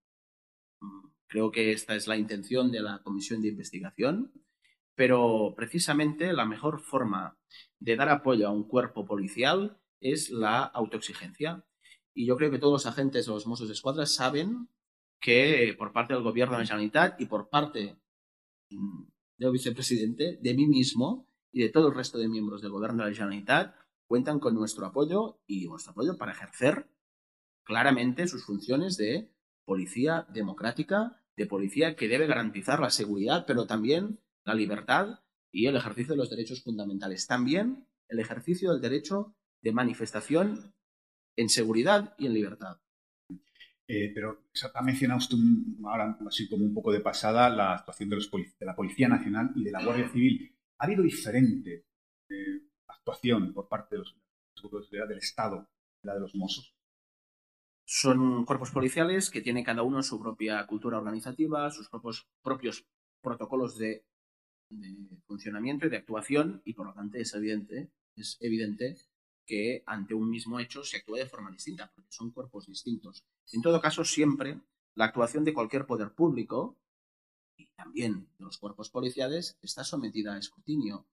Creo que esta es la intención de la comisión de investigación, pero precisamente la mejor forma de dar apoyo a un cuerpo policial es la autoexigencia. Y yo creo que todos los agentes de los Mossos de Escuadra saben que por parte del gobierno de la Generalitat y por parte mm, del vicepresidente, de mí mismo y de todo el resto de miembros del gobierno de la Generalitat, cuentan con nuestro apoyo y nuestro apoyo para ejercer claramente sus funciones de policía democrática de policía que debe garantizar la seguridad, pero también la libertad y el ejercicio de los derechos fundamentales. También el ejercicio del derecho de manifestación en seguridad y en libertad. Eh, pero ha mencionado usted ahora así como un poco de pasada la actuación de, los de, la Policía Nacional y de la Guardia Civil. ¿Ha habido diferente eh, actuación por parte de los seguros de seguridad del Estado la de los Mossos? Son cuerpos policiales que tienen cada uno su propia cultura organizativa, sus propios, propios protocolos de, de, funcionamiento y de actuación, y por lo tanto es evidente, es evidente que ante un mismo hecho se actúa de forma distinta, porque son cuerpos distintos. En todo caso, siempre la actuación de cualquier poder público, y también de los cuerpos policiales, está sometida a escrutinio.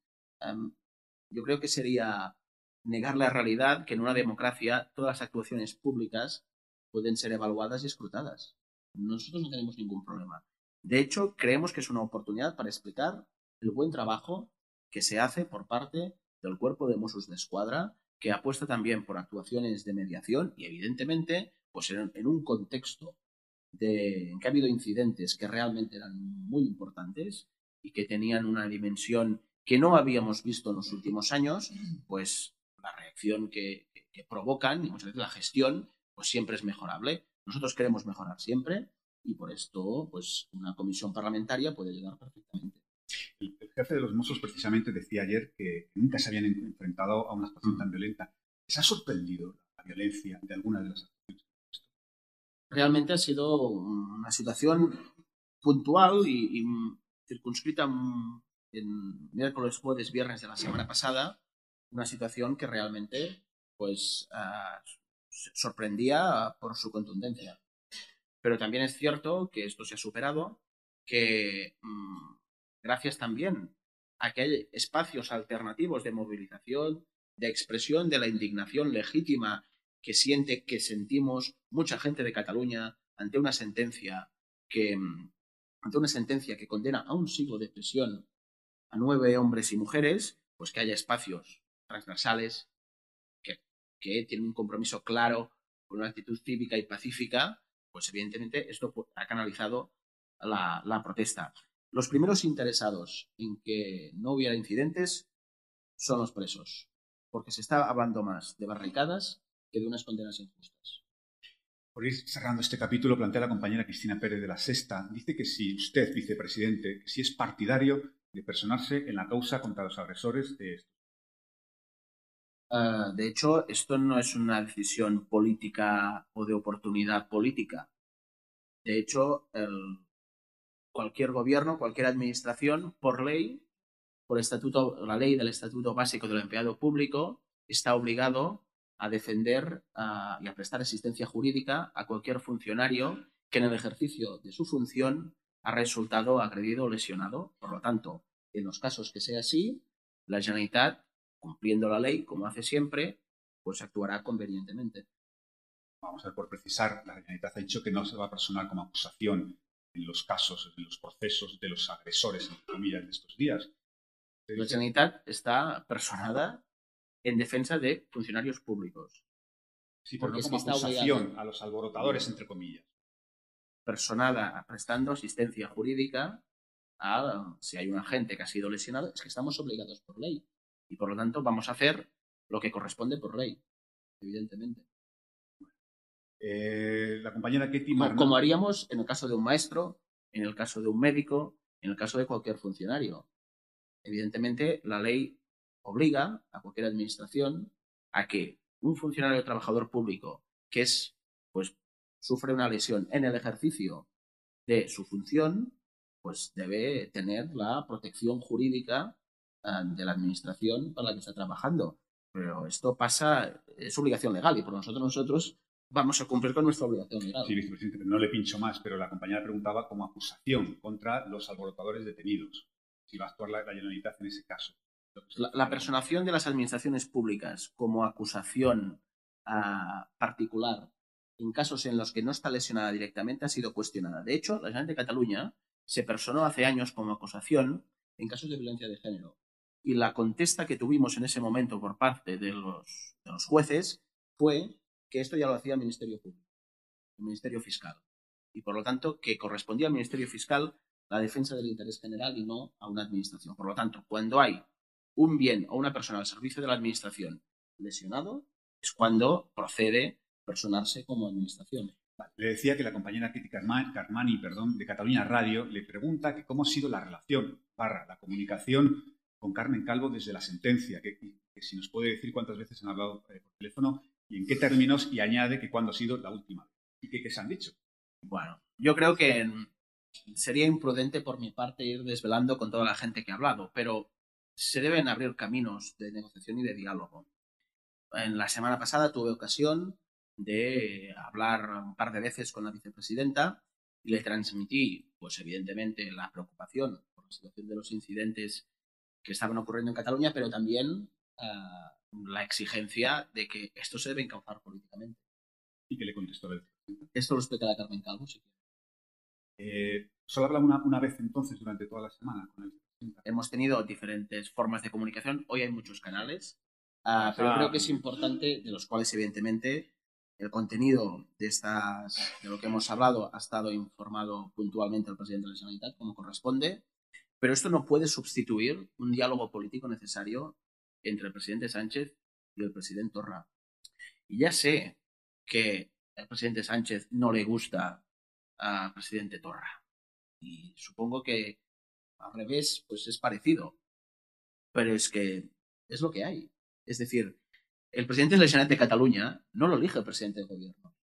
Yo creo que sería negar la realidad que en una democracia todas las actuaciones públicas pueden ser evaluadas y escrutadas. Nosotros no tenemos ningún problema. De hecho, creemos que es una oportunidad para explicar el buen trabajo que se hace por parte del cuerpo de Mossos de Escuadra, que apuesta también por actuaciones de mediación y, evidentemente, pues en, un contexto de, en que ha habido incidentes que realmente eran muy importantes y que tenían una dimensión que no habíamos visto en los últimos años, pues la reacción que, que, que provocan y muchas veces la gestión pues siempre es mejorable. Nosotros queremos mejorar siempre y por esto, pues una comisión parlamentaria puede llegar perfectamente. Jefe de los Mossos precisamente decía ayer que nunca se habían enfrentado a una actuación tan violenta. ¿Les ha sorprendido la violencia de alguna de las actuaciones? Realmente ha sido una situación puntual y, y circunscrita en miércoles, jueves, viernes de la semana pasada, una situación que realmente pues uh, sorprendía por su contundencia. Pero también es cierto que esto se ha superado, que mmm, gracias también a que hay espacios alternativos de movilización, de expresión de la indignación legítima que siente, que sentimos mucha gente de Cataluña ante una sentencia que, mm, ante una sentencia que condena a un siglo de prisión a nueve hombres y mujeres, pues que haya espacios transversales que, que tienen un compromiso claro con una actitud cívica y pacífica, pues evidentemente esto ha canalizado la protesta. Los primeros interesados en que no hubiera incidentes son los presos, porque se está hablando más de barricadas que de unas condenas injustas. Por ir cerrando este capítulo, plantea la compañera Cristina Pérez de la Sexta, dice que si usted, vicepresidente, si es partidario de personarse en la causa contra los agresores de esto. Uh, de hecho, esto no es una decisión política o de oportunidad política. De hecho, el, cualquier gobierno, cualquier administración, por ley, por estatuto, la ley del Estatuto Básico del Empleado Público, está obligado a defender y a prestar asistencia jurídica a cualquier funcionario que en el ejercicio de su función ha resultado agredido o lesionado. Por lo tanto, en los casos que sea así, la Generalitat, cumpliendo la ley, como hace siempre, pues actuará convenientemente. Vamos a ver, por precisar, la Generalitat ha dicho que no se va a personar como acusación en los casos, en los procesos de los agresores, entre comillas, de estos días. La Generalitat está personada en defensa de funcionarios públicos. Sí, pero no como acusación a los alborotadores, entre comillas. Personada prestando asistencia jurídica a si hay un agente que ha sido lesionado, es que estamos obligados por ley. Y por lo tanto vamos a hacer lo que corresponde por ley, evidentemente. Eh, la compañera Ketty como, como haríamos en el caso de un maestro, en el caso de un médico, en el caso de cualquier funcionario. Evidentemente, la ley obliga a cualquier administración a que un funcionario o trabajador público que es, pues, sufre una lesión en el ejercicio de su función, pues debe tener la protección jurídica de la administración para la que está trabajando. Pero esto pasa, es obligación legal y por nosotros nosotros vamos a cumplir con nuestra obligación. Sí, vicepresidente, no le pincho más, pero la compañera preguntaba como acusación contra los alborotadores detenidos, si va a actuar la, la Generalitat en ese caso. La, la, personación de las administraciones públicas como acusación uh, particular en casos en los que no está lesionada directamente ha sido cuestionada. De hecho, la Generalitat de Cataluña se personó hace años como acusación en casos de violencia de género. Y la contesta que tuvimos en ese momento por parte de los, de los jueces fue que esto ya lo hacía el Ministerio Público, el Ministerio Fiscal. Y por lo tanto, que correspondía al Ministerio Fiscal la defensa del interés general y no a una administración. Por lo tanto, cuando hay un bien o una persona al servicio de la administración lesionado, es cuando procede personarse como administración. Le decía que la compañera Kitty Carmani perdón, de Cataluña Radio le pregunta que cómo ha sido la relación, la comunicación con Carmen Calvo desde la sentencia, que, que si nos puede decir cuántas veces han hablado eh, por teléfono y en qué términos, y añade que cuándo ha sido la última y qué se han dicho. Bueno, yo creo que sería imprudente por mi parte ir desvelando con toda la gente que ha hablado, pero se deben abrir caminos de negociación y de diálogo. En la semana pasada tuve ocasión de hablar un par de veces con la vicepresidenta y le transmití, pues evidentemente, la preocupación por la situación de los incidentes que estaban ocurriendo en Cataluña, pero también uh, la exigencia de que esto se debe encauzar políticamente. ¿Y qué le contestó? Esto lo explicará Carmen Calvo, si quiere. Eh, ¿Solo habla una, una, vez entonces durante toda la semana con él? Hemos tenido diferentes formas de comunicación. Hoy hay muchos canales, uh, pero ah, creo que es importante, de los cuales evidentemente el contenido de, estas, de lo que hemos hablado ha estado informado puntualmente al presidente de la Generalitat, como corresponde, pero esto no puede sustituir un diálogo político necesario entre el presidente Sánchez y el presidente Torra. Y ya sé que al presidente Sánchez no le gusta al presidente Torra. Y supongo que al revés, pues es parecido. Pero es que es lo que hay. Es decir, el presidente de la de Cataluña no lo elige el presidente del gobierno.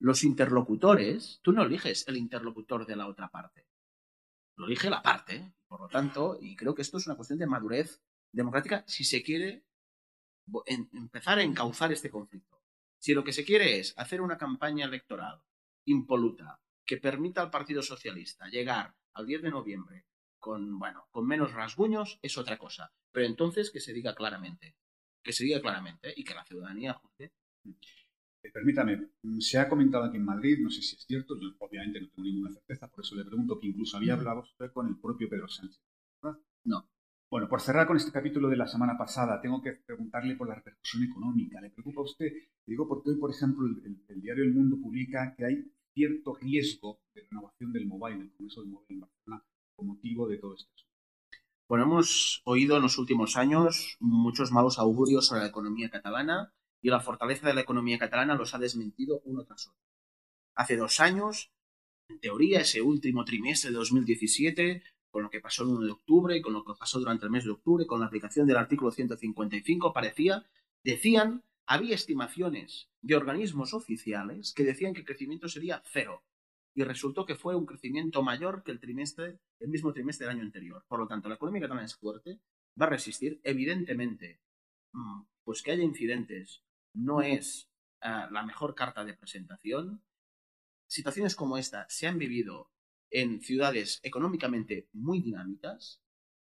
Los interlocutores, tú no eliges el interlocutor de la otra parte. Lo elige la parte. Por lo tanto, y creo que esto es una cuestión de madurez democrática si se quiere empezar a encauzar este conflicto. Si lo que se quiere es hacer una campaña electoral impoluta que permita al Partido Socialista llegar al 10 de noviembre con, bueno, con menos rasguños, es otra cosa. Pero entonces que se diga claramente que se diga claramente y que la ciudadanía juzgue. Eh, permítame, se ha comentado aquí en Madrid, no sé si es cierto, yo obviamente no tengo ninguna certeza, por eso le pregunto que incluso había hablado usted con el propio Pedro Sánchez. ¿verdad? No. Bueno, por cerrar con este capítulo de la semana pasada, tengo que preguntarle por la repercusión económica. ¿Le preocupa a usted? digo porque hoy, por ejemplo, el, el, diario El Mundo publica que hay cierto riesgo de renovación del mobile, del Congreso del Mobile en Barcelona, con motivo de todo esto. Bueno, hemos oído en los últimos años muchos malos augurios sobre la economía catalana y la fortaleza de la economía catalana los ha desmentido uno tras otro. Hace dos años, en teoría, ese último trimestre de 2017, con lo que pasó el 1 de octubre, con lo que pasó durante el mes de octubre, con la aplicación del artículo 155, parecía, decían, había estimaciones de organismos oficiales que decían que el crecimiento sería cero. Y resultó que fue un crecimiento mayor que el trimestre, el mismo trimestre del año anterior. Por lo tanto, la economía catalana es fuerte, va a resistir, evidentemente, mm, pues que haya incidentes no es uh, la mejor carta de presentación. Situaciones como esta se han vivido en ciudades económicamente muy dinámicas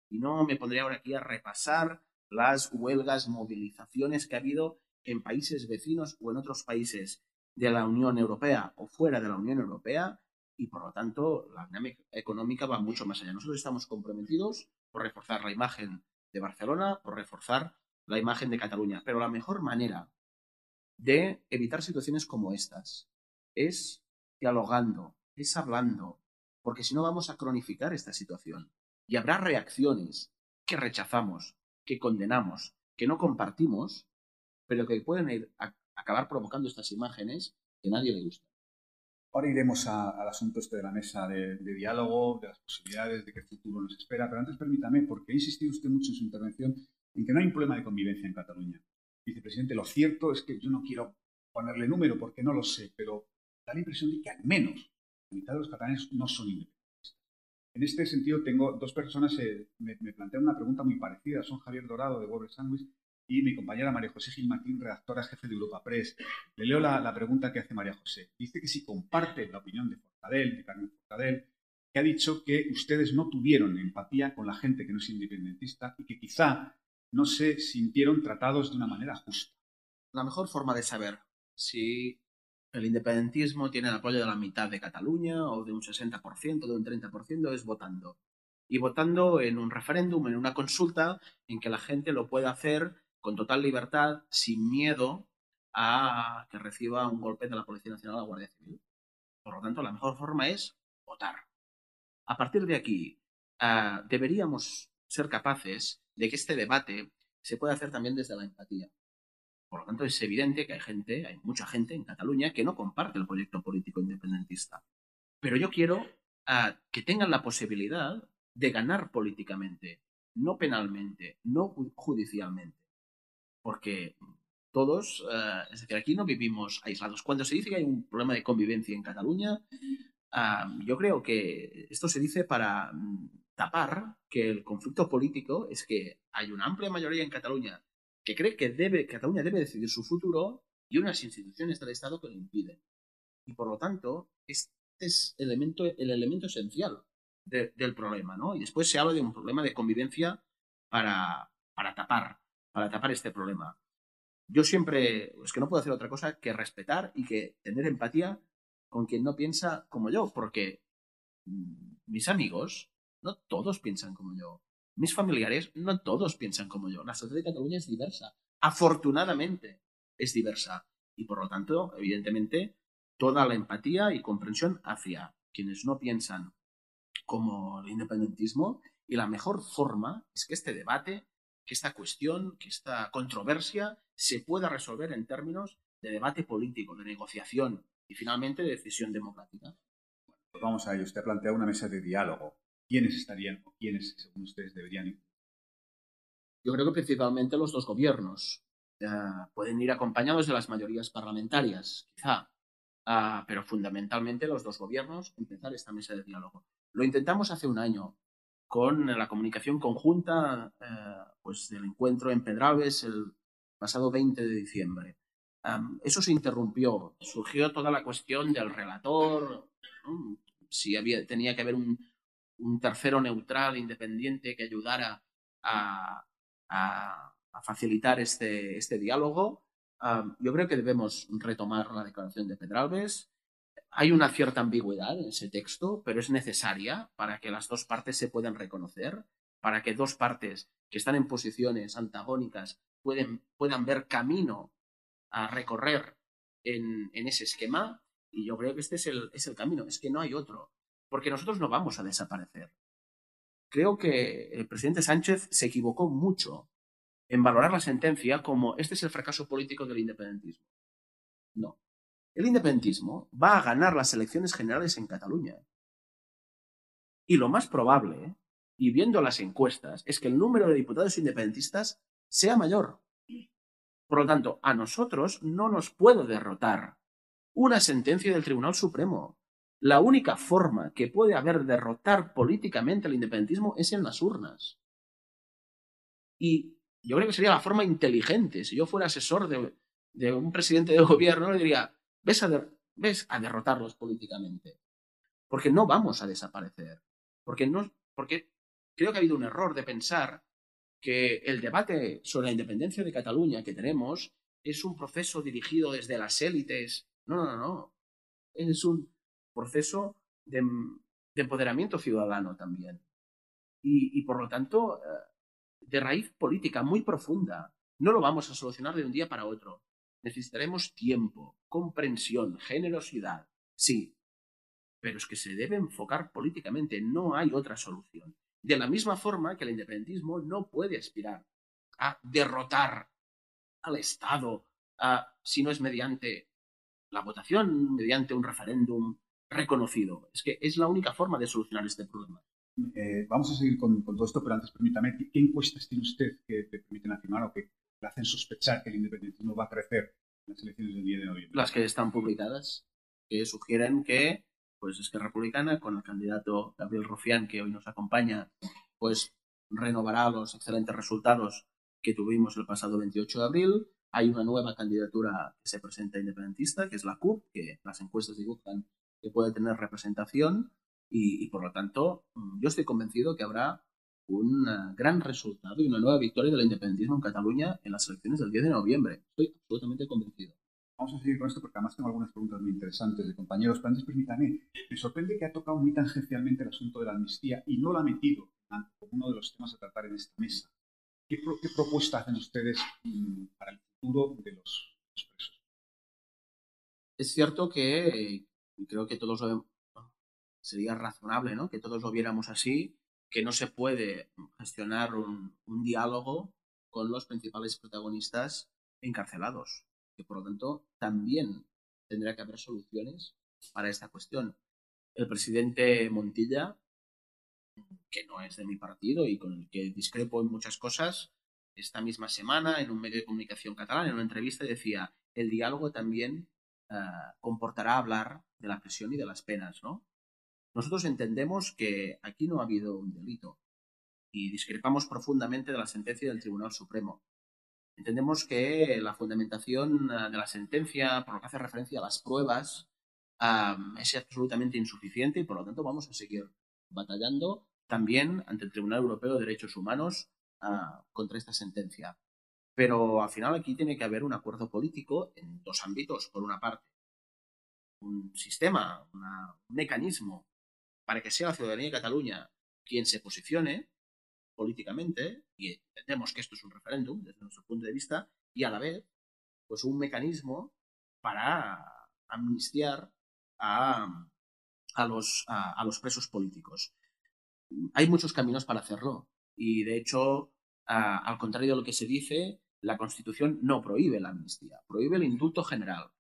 y no me pondría ahora aquí a repasar las huelgas, movilizaciones que ha habido en países vecinos o en otros países de la Unión Europea o fuera de la Unión Europea y por lo tanto la dinámica económica va mucho más allá. Nosotros estamos comprometidos por reforzar la imagen de Barcelona, por reforzar la imagen de Cataluña, pero la mejor manera de evitar situaciones como estas es dialogando, es hablando, porque si no vamos a cronificar esta situación y habrá reacciones que rechazamos, que condenamos, que no compartimos, pero que pueden acabar provocando estas imágenes que nadie le gusta. Ahora iremos a, al asunto este de la mesa de, de, diálogo, de las posibilidades, de qué futuro nos espera, pero antes permítame, porque ha insistido usted mucho en su intervención en que no hay un problema de convivencia en Cataluña. Vicepresidente, lo cierto es que yo no quiero ponerle número porque no lo sé, pero da la impresión de que al menos mitad de los catalanes no son independentistas. En este sentido, tengo dos personas que me, me, plantean una pregunta muy parecida. Son Javier Dorado, de Weber Sandwich, y mi compañera María José Gil Martín, redactora jefe de Europa Press. Le leo la, la, pregunta que hace María José. Dice que si comparte la opinión de Forcadell, de Carmen Forcadell, que ha dicho que ustedes no tuvieron empatía con la gente que no es independentista y que quizá no se sintieron tratados de una manera justa. La mejor forma de saber si el independentismo tiene el apoyo de la mitad de Cataluña o de un 60%, de un 30%, es votando. Y votando en un referéndum, en una consulta, en que la gente lo pueda hacer con total libertad, sin miedo a que reciba un golpe de la Policía Nacional o la Guardia Civil. Por lo tanto, la mejor forma es votar. A partir de aquí, uh, deberíamos ser capaces de que este debate se pueda hacer también desde la empatía. Por lo tanto, es evidente que hay gente, hay mucha gente en Cataluña que no comparte el proyecto político independentista. Pero yo quiero uh, que tengan la posibilidad de ganar políticamente, no penalmente, no judicialmente. Porque todos, uh, es decir, aquí no vivimos aislados. Cuando se dice que hay un problema de convivencia en Cataluña, uh, yo creo que esto se dice para mm, tapar que el conflicto político es que hay una amplia mayoría en Cataluña que cree que debe, Cataluña debe decidir su futuro y unas instituciones del Estado que lo impiden. Y por lo tanto, este es el elemento esencial de, del problema, ¿no? Y después se habla de un problema de convivencia para, para tapar, para tapar este problema. Yo siempre, es que no puedo hacer otra cosa que respetar y que tener empatía con quien no piensa como yo, porque mm, mis amigos no todos piensan como yo. Mis familiares no todos piensan como yo. La sociedad de Cataluña es diversa. Afortunadamente es diversa. Y por lo tanto, evidentemente, toda la empatía y comprensión hacia quienes no piensan como el independentismo. Y la mejor forma es que este debate, que esta cuestión, que esta controversia se pueda resolver en términos de debate político, de negociación y finalmente de decisión democrática. Pues vamos a ello. Usted ha planteado una mesa de diálogo quiénes estarían o quiénes, según ustedes, deberían ir? Yo creo que principalmente los dos gobiernos. Uh, pueden ir acompañados de las mayorías parlamentarias, quizá, uh, pero fundamentalmente los dos gobiernos empezar esta mesa de diálogo. Lo intentamos hace un año con la comunicación conjunta uh, pues del encuentro en Pedralbes el pasado 20 de diciembre. Um, eso se interrumpió, surgió toda la cuestión del relator, um, si había, tenía que haber un, un tercero neutral, independiente, que ayudara a, facilitar este, este diálogo. yo creo que debemos retomar la declaración de Pedralbes. Hay una cierta ambigüedad en ese texto, pero es necesaria para que las dos partes se puedan reconocer, para que dos partes que están en posiciones antagónicas pueden, puedan ver camino a recorrer en, ese esquema. Y yo creo que este es el, es el camino, es que no hay otro, porque nosotros no vamos a desaparecer. Creo que el presidente Sánchez se equivocó mucho en valorar la sentencia como este es el fracaso político del independentismo. No. El independentismo va a ganar las elecciones generales en Cataluña. Y lo más probable, y viendo las encuestas, es que el número de diputados independentistas sea mayor. Por lo tanto, a nosotros no nos puede derrotar una sentencia del Tribunal Supremo. La única forma que puede haber derrotar políticamente al independentismo es en las urnas. Y yo creo que sería la forma inteligente. Si yo fuera asesor de, un presidente de gobierno, le diría, ves a, a derrotarlos políticamente. Porque no vamos a desaparecer. Porque, no, porque creo que ha habido un error de pensar que el debate sobre la independencia de Cataluña que tenemos es un proceso dirigido desde las élites. No, no, no, no. Es un proceso de, empoderamiento ciudadano también. Y, por lo tanto, eh, de raíz política muy profunda. No lo vamos a solucionar de un día para otro. Necesitaremos tiempo, comprensión, generosidad. Sí, pero es que se debe enfocar políticamente. No hay otra solución. De la misma forma que el independentismo no puede aspirar a derrotar al Estado si no es mediante la votación, mediante un referéndum reconocido. Es que es la única forma de solucionar este problema. Eh, vamos a seguir con, todo esto, pero antes permítame, ¿qué, encuestas tiene usted que te permiten afirmar o que le hacen sospechar que el independentismo va a crecer en las elecciones del 10 de noviembre? Las que están publicadas, que sugieren que pues es que Republicana, con el candidato Gabriel Rufián, que hoy nos acompaña, pues renovará los excelentes resultados que tuvimos el pasado 28 de abril. Hay una nueva candidatura que se presenta independentista, que es la CUP, que las encuestas dibujan que puede tener representación y, por lo tanto, mm, yo estoy convencido que habrá un eh, gran resultado y una nueva victoria del independentismo en Cataluña en las elecciones del 10 de noviembre. Estoy absolutamente convencido. Vamos a seguir con esto porque además tengo algunas preguntas muy interesantes de compañeros. Pero antes, permítame, me sorprende que ha tocado muy tangencialmente el asunto de la amnistía y no lo ha metido como uno de los temas a tratar en esta mesa. ¿Qué, propuesta hacen ustedes mm, para el futuro de los, presos? Es cierto que creo que todos lo, sería razonable ¿no? que todos lo viéramos así, que no se puede gestionar un, diálogo con los principales protagonistas encarcelados, que por lo tanto también tendrá que haber soluciones para esta cuestión. El presidente Montilla, que no es de mi partido y con el que discrepo en muchas cosas, esta misma semana en un medio de comunicación catalán, en una entrevista, decía, el diálogo también eh, comportará hablar de la presión y de las penas, ¿no? Nosotros entendemos que aquí no ha habido un delito y discrepamos profundamente de la sentencia del Tribunal Supremo. Entendemos que la fundamentación eh, de la sentencia, por lo que hace referencia a las pruebas, es absolutamente insuficiente y por lo tanto vamos a seguir batallando también ante el Tribunal Europeo de Derechos Humanos ah, contra esta sentencia. Pero al final aquí tiene que haber un acuerdo político en dos ámbitos. Por una parte, un sistema, un mecanismo para que sea la ciudadanía de Cataluña quien se posicione políticamente, y entendemos que esto es un referéndum desde nuestro punto de vista, y a la vez, pues un mecanismo para amnistiar a, los, a, los presos políticos. Hay muchos caminos para hacerlo, y de hecho, al contrario de lo que se dice, la Constitución no prohíbe la amnistía, prohíbe el indulto general,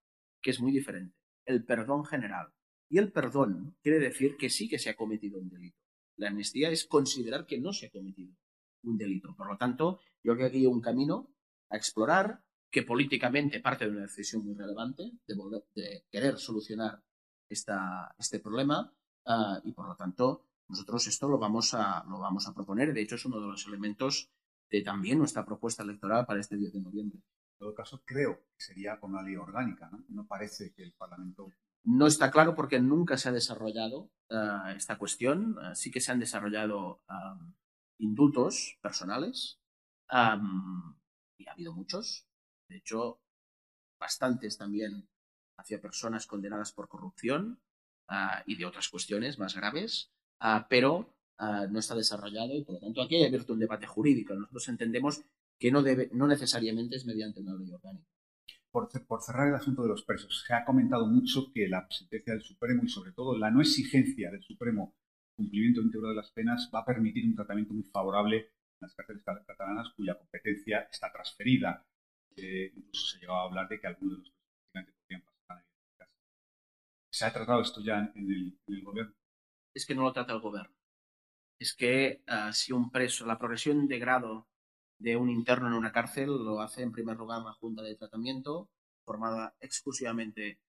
que es muy diferente, el perdón general. Y el perdón quiere decir que sí que se ha cometido un delito. La amnistía es considerar que no se ha cometido un delito. Por lo tanto, yo creo que hay un camino a explorar que políticamente parte de una decisión muy relevante de, querer solucionar esta, este problema ah, y por lo tanto nosotros esto lo vamos, a, lo vamos a proponer. De hecho, es uno de los elementos de también nuestra propuesta electoral para este 10 de noviembre. Todo caso, creo que sería con una ley orgánica. No, no parece que el Parlamento no está claro porque nunca se ha desarrollado eh, esta cuestión. Eh, sí que se han desarrollado indultos personales y ha habido muchos. De hecho, bastantes también hacia personas condenadas por corrupción ah, y de otras cuestiones más graves, pero no está desarrollado y por lo tanto aquí hay abierto un debate jurídico. Nosotros entendemos que no, debe, no necesariamente es mediante una ley orgánica. Por, por, cerrar el asunto de los presos, se ha comentado mucho que la sentencia del Supremo y sobre todo la no exigencia del Supremo cumplimiento íntegro de las penas va a permitir un tratamiento muy favorable en las cárceles catalanas cuya competencia está transferida. Eh, incluso se llegaba a hablar de que algunos de los presos podrían pasar a la casa. ¿Se ha tratado esto ya en el, en el, gobierno? Es que no lo trata el gobierno. Es que uh, si un preso, la progresión de grado de un interno en una cárcel lo hace en primer lugar una junta de tratamiento formada exclusivamente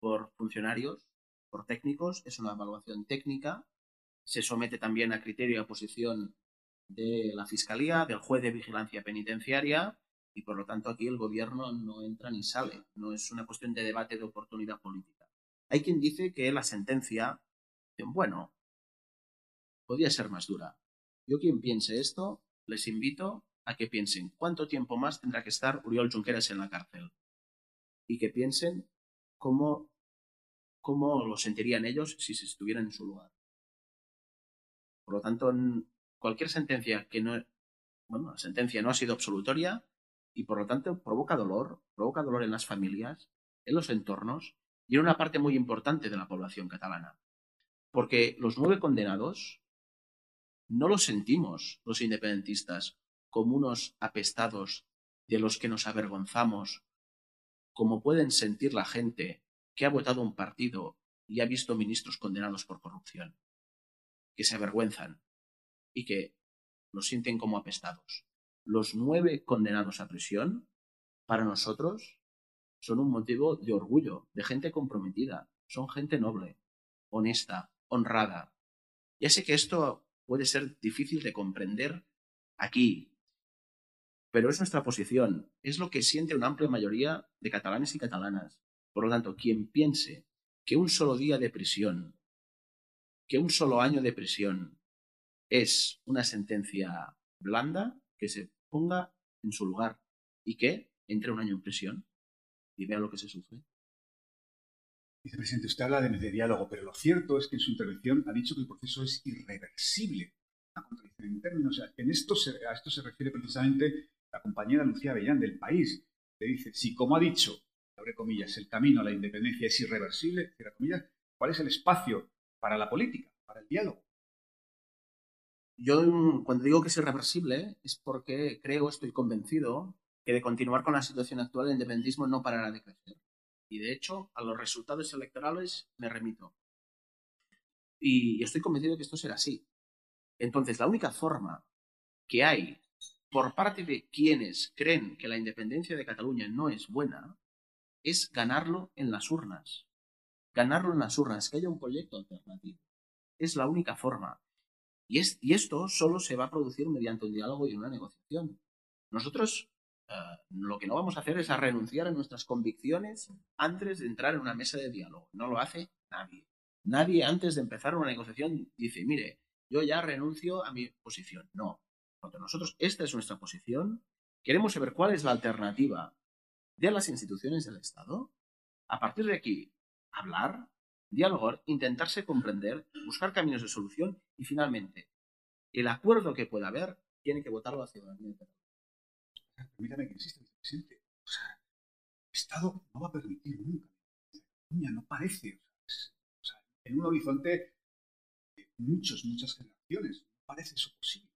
por funcionarios, por técnicos, es una evaluación técnica se somete también a criterio y a posición de la Fiscalía, del juez de vigilancia penitenciaria, y por lo tanto aquí el gobierno no entra ni sale. No es una cuestión de debate de oportunidad política. Hay quien dice que la sentencia, bueno, podría ser más dura. Yo quien piense esto, les invito a que piensen cuánto tiempo más tendrá que estar Uriol Junqueras en la cárcel. Y que piensen cómo, cómo lo sentirían ellos si se estuvieran en su lugar. Por lo tanto, cualquier sentencia que no, bueno, la sentencia no ha sido absolutoria y por lo tanto provoca dolor, provoca dolor en las familias, en los entornos y en una parte muy importante de la población catalana. Porque los nueve condenados no los sentimos los independentistas como unos apestados de los que nos avergonzamos, como pueden sentir la gente que ha votado un partido y ha visto ministros condenados por corrupción que se avergüenzan y que los sienten como apestados. Los nueve condenados a prisión, para nosotros, son un motivo de orgullo, de gente comprometida. Son gente noble, honesta, honrada. Ya sé que esto puede ser difícil de comprender aquí, pero es nuestra posición, es lo que siente una amplia mayoría de catalanes y catalanas. Por lo tanto, quien piense que un solo día de prisión que un solo año de prisión es una sentencia blanda, que se ponga en su lugar y que entre un año en prisión y vea lo que se sufre. Vicepresidente, usted habla de, diálogo, pero lo cierto es que en su intervención ha dicho que el proceso es irreversible. En a esto se refiere precisamente la compañera Lucía Bellán del país. Le dice, si como ha dicho, abre comillas, el camino a la independencia es irreversible, cierra comillas, ¿cuál es el espacio para la política, para el diálogo. Yo cuando digo que es irreversible es porque creo, estoy convencido, que de continuar con la situación actual el independentismo no parará de crecer. Y de hecho, a los resultados electorales me remito. Y estoy convencido que esto será así. Entonces, la única forma que hay por parte de quienes creen que la independencia de Cataluña no es buena es ganarlo en las urnas ganarlo en las urnas, que haya un proyecto alternativo. Es la única forma. Y, es, y esto solo se va a producir mediante un diálogo y una negociación. Nosotros eh, lo que no vamos a hacer es a renunciar a nuestras convicciones antes de entrar en una mesa de diálogo. No lo hace nadie. Nadie antes de empezar una negociación dice, mire, yo ya renuncio a mi posición. No. Porque nosotros, esta es nuestra posición. Queremos saber cuál es la alternativa de las instituciones del Estado. A partir de aquí, hablar, dialogar, intentarse comprender, buscar caminos de solución y finalmente el acuerdo que pueda haber tiene que votarlo la ciudadanía. Permítame que insista, presidente. O sea, el Estado no va a permitir nunca. No parece. O sea, en un horizonte de muchos, muchas generaciones. No parece eso posible.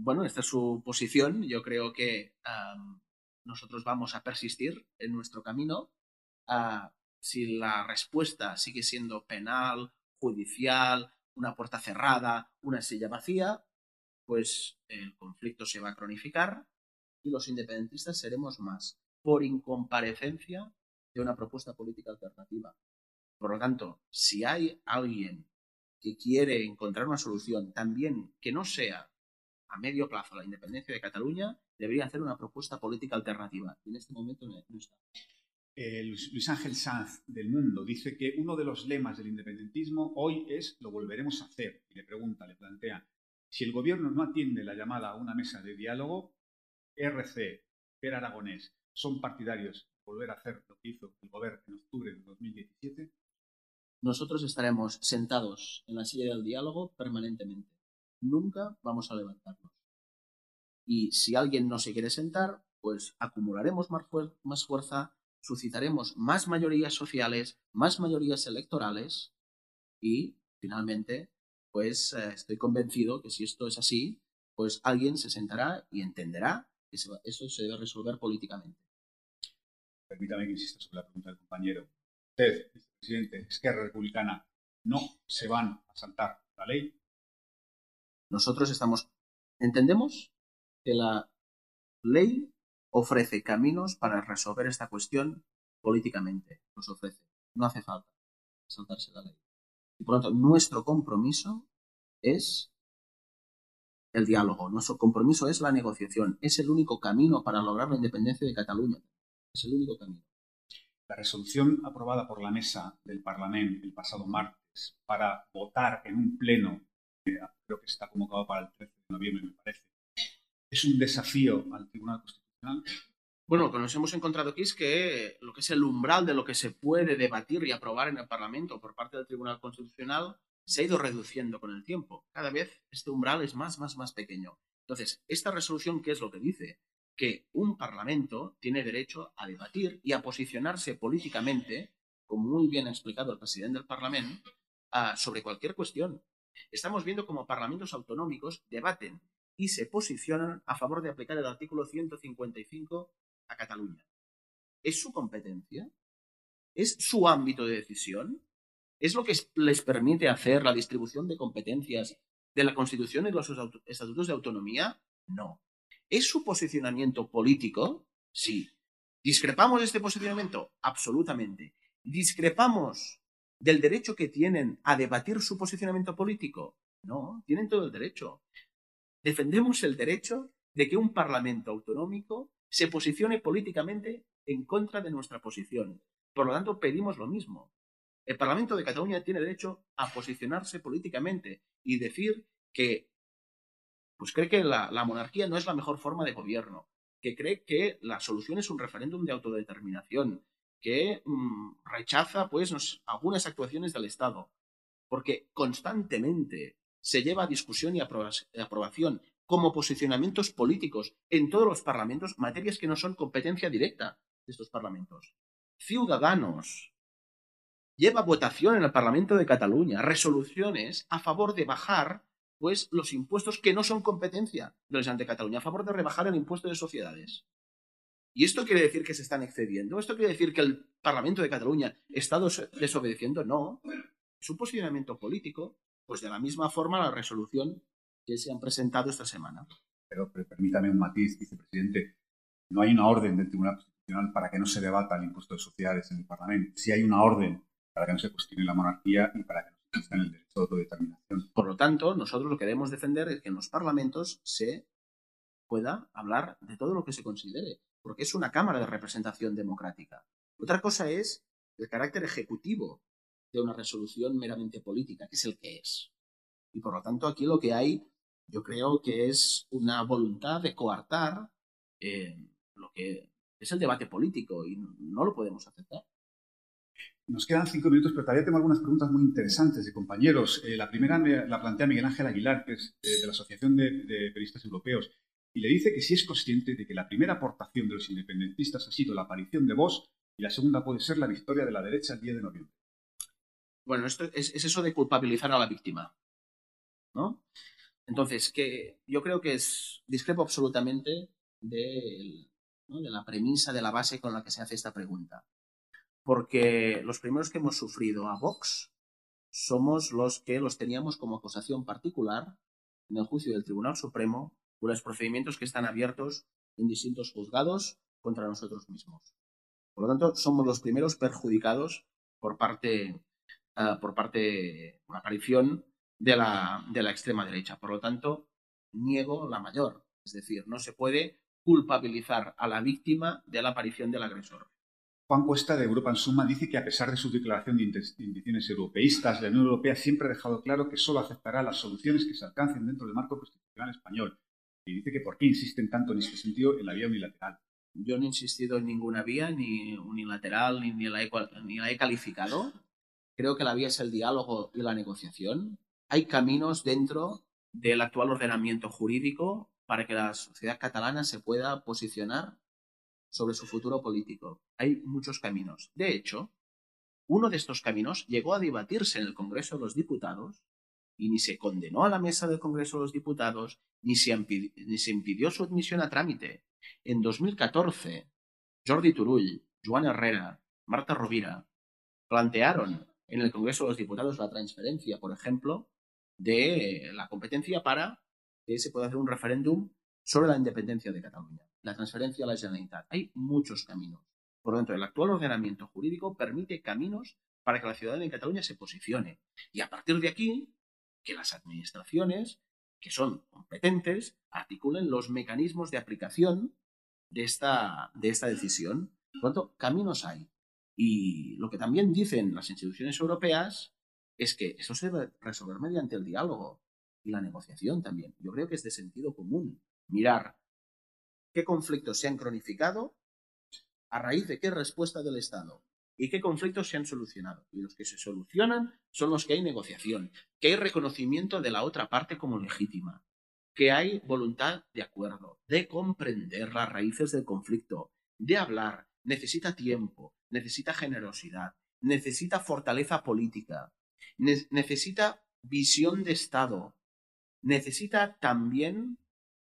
Bueno, esta es su posición. Yo creo que nosotros vamos a persistir en nuestro camino si la respuesta sigue siendo penal, judicial, una puerta cerrada, una silla vacía, pues el conflicto se va a cronificar y los independentistas seremos más por incomparecencia de una propuesta política alternativa. Por lo tanto, si hay alguien que quiere encontrar una solución también que no sea a medio plazo la independencia de Cataluña, debería hacer una propuesta política alternativa. Y en este momento no está. Luis Ángel Sanz del Mundo dice que uno de los lemas del independentismo hoy es lo volveremos a hacer. Y le pregunta, le plantea, si el gobierno no atiende la llamada a una mesa de diálogo, RC, Per Aragonés, son partidarios de volver a hacer lo que hizo el gobierno en octubre de 2017? Nosotros estaremos sentados en la silla del diálogo permanentemente. Nunca vamos a levantarnos. Y si alguien no se quiere sentar, pues acumularemos más fuerza, suscitaremos más mayorías sociales, más mayorías electorales y finalmente, pues eh, estoy convencido que si esto es así, pues alguien se sentará y entenderá que eso se debe resolver políticamente. Permítame que insista sobre la pregunta del compañero. Usted, vicepresidente, Esquerra Republicana, ¿no se van a saltar la ley? Nosotros estamos, entendemos que la ley ofrece caminos para resolver esta cuestión políticamente. Los ofrece. No hace falta saltarse la ley. Y por lo tanto, nuestro compromiso es el diálogo, nuestro compromiso es la negociación. Es el único camino para lograr la independencia de Cataluña. Es el único camino. La resolución aprobada por la mesa del Parlamento el pasado martes para votar en un pleno, creo que está convocado para el 13 de noviembre, me parece, es un desafío al Tribunal Constitucional. Bueno, que nos hemos encontrado aquí es que lo que es el umbral de lo que se puede debatir y aprobar en el Parlamento por parte del Tribunal Constitucional se ha ido reduciendo con el tiempo. Cada vez este umbral es más, más, más pequeño. Entonces, esta resolución, ¿qué es lo que dice? Que un Parlamento tiene derecho a debatir y a posicionarse políticamente, como muy bien ha explicado el presidente del Parlamento, sobre cualquier cuestión. Estamos viendo cómo parlamentos autonómicos debaten y se posicionan a favor de aplicar el artículo 155 a Cataluña. ¿Es su competencia? ¿Es su ámbito de decisión? ¿Es lo que les permite hacer la distribución de competencias de la Constitución y los estatutos de autonomía? No. ¿Es su posicionamiento político? Sí. ¿Discrepamos de este posicionamiento? Absolutamente. ¿Discrepamos del derecho que tienen a debatir su posicionamiento político? No, tienen todo el derecho. Defendemos el derecho de que un Parlamento autonómico se posicione políticamente en contra de nuestra posición. Por lo tanto, pedimos lo mismo. El Parlamento de Cataluña tiene derecho a posicionarse políticamente y decir que pues cree que la, monarquía no es la mejor forma de gobierno, que cree que la solución es un referéndum de autodeterminación, que mm, rechaza pues algunas actuaciones del Estado, porque constantemente se lleva a discusión y aprobación como posicionamientos políticos en todos los parlamentos materias que no son competencia directa de estos parlamentos. Ciudadanos lleva votación en el Parlamento de Cataluña resoluciones a favor de bajar pues los impuestos que no son competencia de los de Cataluña, a favor de rebajar el impuesto de sociedades. ¿Y esto quiere decir que se están excediendo? ¿Esto quiere decir que el Parlamento de Cataluña está desobedeciendo? No. Es un posicionamiento político, pues de la misma forma la resolución que se han presentado esta semana. Pero, permítame un matiz, vicepresidente. No hay una orden del Tribunal Constitucional para que no se debata el impuesto de sociedades en el Parlamento. Si hay una orden para que no se cuestione la monarquía y para que no se cuestione el derecho de autodeterminación. Por lo tanto, nosotros lo que debemos defender es que en los parlamentos se pueda hablar de todo lo que se considere, porque es una Cámara de representación democrática. Otra cosa es el carácter ejecutivo de una resolución meramente política, que es el que es. Y por lo tanto, aquí lo que hay, yo creo que es una voluntad de coartar eh, lo que es el debate político y no lo podemos aceptar. Nos quedan cinco minutos, pero todavía tengo algunas preguntas muy interesantes de compañeros. Eh, la primera la plantea Miguel Ángel Aguilar, que es eh, de la Asociación de, Periodistas Europeos, y le dice que sí es consciente de que la primera aportación de los independentistas ha sido la aparición de Vox y la segunda puede ser la victoria de la derecha el 10 de noviembre. Bueno, esto es, eso de culpabilizar a la víctima. ¿no? Entonces, que yo creo que es discrepo absolutamente de la premisa, de la base con la que se hace esta pregunta porque los primeros que hemos sufrido a Vox somos los que los teníamos como acusación particular en el juicio del Tribunal Supremo por los procedimientos que están abiertos en distintos juzgados contra nosotros mismos. Por lo tanto, somos los primeros perjudicados por parte, uh, por parte la aparición de la, de la extrema derecha. Por lo tanto, niego la mayor. Es decir, no se puede culpabilizar a la víctima de la aparición del agresor. Juan Cuesta, de Europa en Suma, dice que a pesar de su declaración de intenciones europeístas, la Unión Europea siempre ha dejado claro que solo aceptará las soluciones que se alcancen dentro del marco constitucional español. Y dice que por qué insisten tanto en este sentido en la vía unilateral. yo no he insistido en ninguna vía, ni unilateral, ni, ni, la he, ni la he calificado. Creo que la vía es el diálogo y la negociación. Hay caminos dentro del actual ordenamiento jurídico para que la sociedad catalana se pueda posicionar sobre su futuro político. Hay muchos caminos. De hecho, uno de estos caminos llegó a debatirse en el Congreso de los Diputados y ni se condenó a la mesa del Congreso de los Diputados, ni se, ni se impidió su admisión a trámite. En 2014, Jordi Turull, Joan Herrera, Marta Rovira plantearon en el Congreso de los Diputados la transferencia, por ejemplo, de la competencia para que se pueda hacer un referéndum sobre la independencia de Cataluña, la transferencia a la Generalitat. Hay muchos caminos. Por lo tanto, el actual ordenamiento jurídico permite caminos para que la ciudadanía de Cataluña se posicione. Y a partir de aquí, que las administraciones, que son competentes, articulen los mecanismos de aplicación de esta, de esta decisión. Por lo tanto, caminos hay. Y lo que también dicen las instituciones europeas es que eso se debe resolver mediante el diálogo y la negociación también. Yo creo que es de sentido común mirar qué conflictos se han cronificado a raíz de qué respuesta del Estado y qué conflictos se han solucionado. Y los que se solucionan son los que hay negociación, que hay reconocimiento de la otra parte como legítima, que hay voluntad de acuerdo, de comprender las raíces del conflicto, de hablar. Necesita tiempo, necesita generosidad, necesita fortaleza política, necesita visión de Estado, necesita también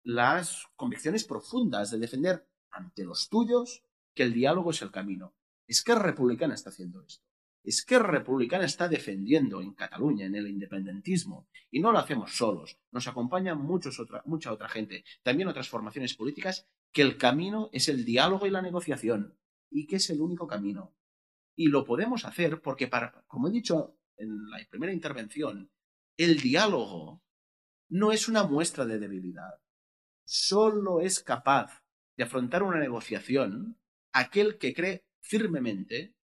las convicciones profundas de defender ante los tuyos que el diálogo es el camino. Es que Republicana está haciendo esto. Es que Republicana está defendiendo en Cataluña, en el independentismo. Y no lo hacemos solos. Nos acompaña muchos otra, mucha otra gente, también otras formaciones políticas, que el camino es el diálogo y la negociación. Y que es el único camino. Y lo podemos hacer porque, como he dicho en la primera intervención, el diálogo no es una muestra de debilidad. Solo es capaz de afrontar una negociación aquel que cree firmemente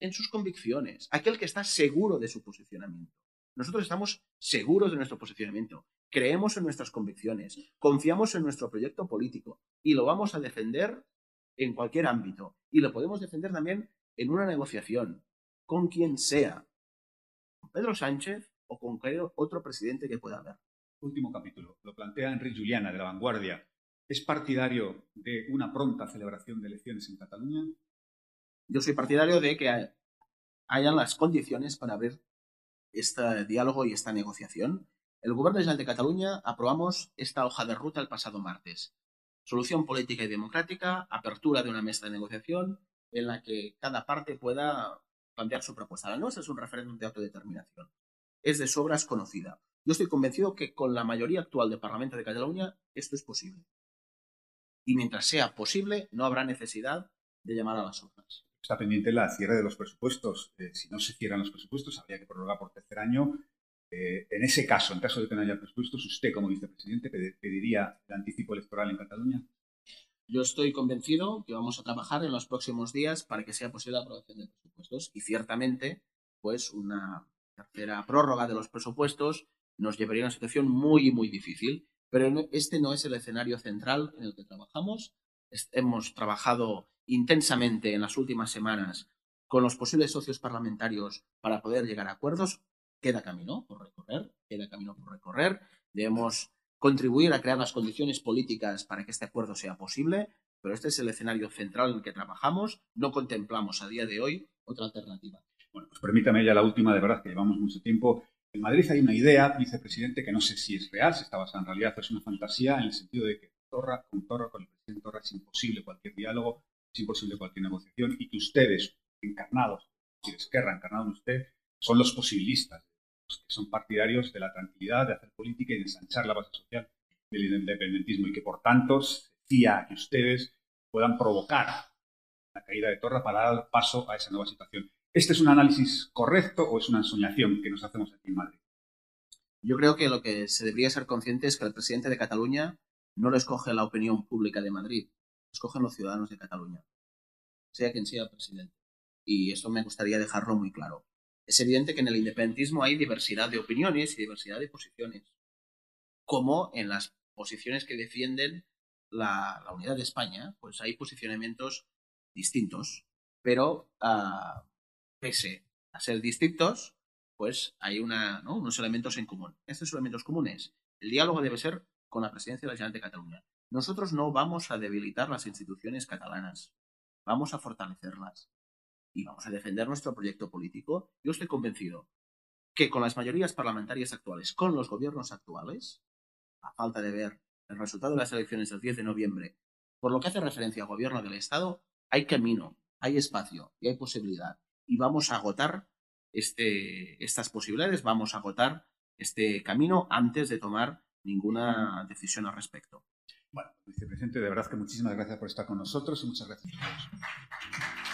en sus convicciones, aquel que está seguro de su posicionamiento. Nosotros estamos seguros de nuestro posicionamiento, creemos en nuestras convicciones, confiamos en nuestro proyecto político y lo vamos a defender en cualquier ámbito. Y lo podemos defender también en una negociación, con quien sea, con Pedro Sánchez o con cualquier otro presidente que pueda haber. Último capítulo, lo plantea Enrique Juliana de La Vanguardia. ¿Es partidario de una pronta celebración de elecciones en Cataluña? Yo soy partidario de que hayan las condiciones para abrir este diálogo y esta negociación. El Gobierno General de Cataluña aprobamos esta hoja de ruta el pasado martes. Solución política y democrática, apertura de una mesa de negociación en la que cada parte pueda plantear su propuesta. La nuestra es un referéndum de autodeterminación. Es de sobras conocida. Yo estoy convencido que con la mayoría actual del Parlamento de Cataluña esto es posible. Y mientras sea posible, no habrá necesidad de llamar a las urnas está pendiente la cierre de los presupuestos. Eh, si no se cierran los presupuestos, habría que prorrogar por tercer año. Eh, en ese caso, en caso de que no haya presupuestos, ¿usted como vicepresidente pediría el anticipo electoral en Cataluña? Yo estoy convencido que vamos a trabajar en los próximos días para que sea posible la aprobación de presupuestos y ciertamente, pues una tercera prórroga de los presupuestos nos llevaría a una situación muy, muy difícil. Pero este no es el escenario central en el que trabajamos. Hemos trabajado intensamente en las últimas semanas con los posibles socios parlamentarios para poder llegar a acuerdos, queda camino por recorrer, queda camino por recorrer. Debemos contribuir a crear las condiciones políticas para que este acuerdo sea posible, pero este es el escenario central en el que trabajamos. No contemplamos a día de hoy otra alternativa. Bueno, pues permítame ya la última, de verdad que llevamos mucho tiempo. En Madrid hay una idea, vicepresidente, que no sé si es real, si está basada en realidad, es una fantasía en el sentido de que Torra, con Torra, con el presidente Torra es imposible cualquier diálogo, es imposible cualquier negociación y que ustedes, encarnados, si Esquerra, encarnado en usted, son los posibilistas, que son partidarios de la tranquilidad, de hacer política y de ensanchar la base social del independentismo y que por tanto se fía que ustedes puedan provocar la caída de Torra para dar paso a esa nueva situación. ¿Este es un análisis correcto o es una ensoñación que nos hacemos aquí en Madrid? Yo creo que lo que se debería ser consciente es que el presidente de Cataluña no lo escoge la opinión pública de Madrid, escogen los ciudadanos de Cataluña, sea quien sea presidente. Y esto me gustaría dejarlo muy claro. Es evidente que en el independentismo hay diversidad de opiniones y diversidad de posiciones, como en las posiciones que defienden la, unidad de España, pues hay posicionamientos distintos, pero uh, pese a ser distintos, pues hay unos elementos en común. Estos elementos comunes, el diálogo debe ser con la presidencia de la Generalitat de Cataluña. Nosotros no vamos a debilitar las instituciones catalanas, vamos a fortalecerlas y vamos a defender nuestro proyecto político. Yo estoy convencido que con las mayorías parlamentarias actuales, con los gobiernos actuales, a falta de ver el resultado de las elecciones del 10 de noviembre, por lo que hace referencia al gobierno del Estado, hay camino, hay espacio y hay posibilidad. Y vamos a agotar este, estas posibilidades, vamos a agotar este camino antes de tomar ninguna decisión al respecto. Bueno, vicepresidente, de verdad que muchísimas gracias por estar con nosotros y muchas gracias a todos.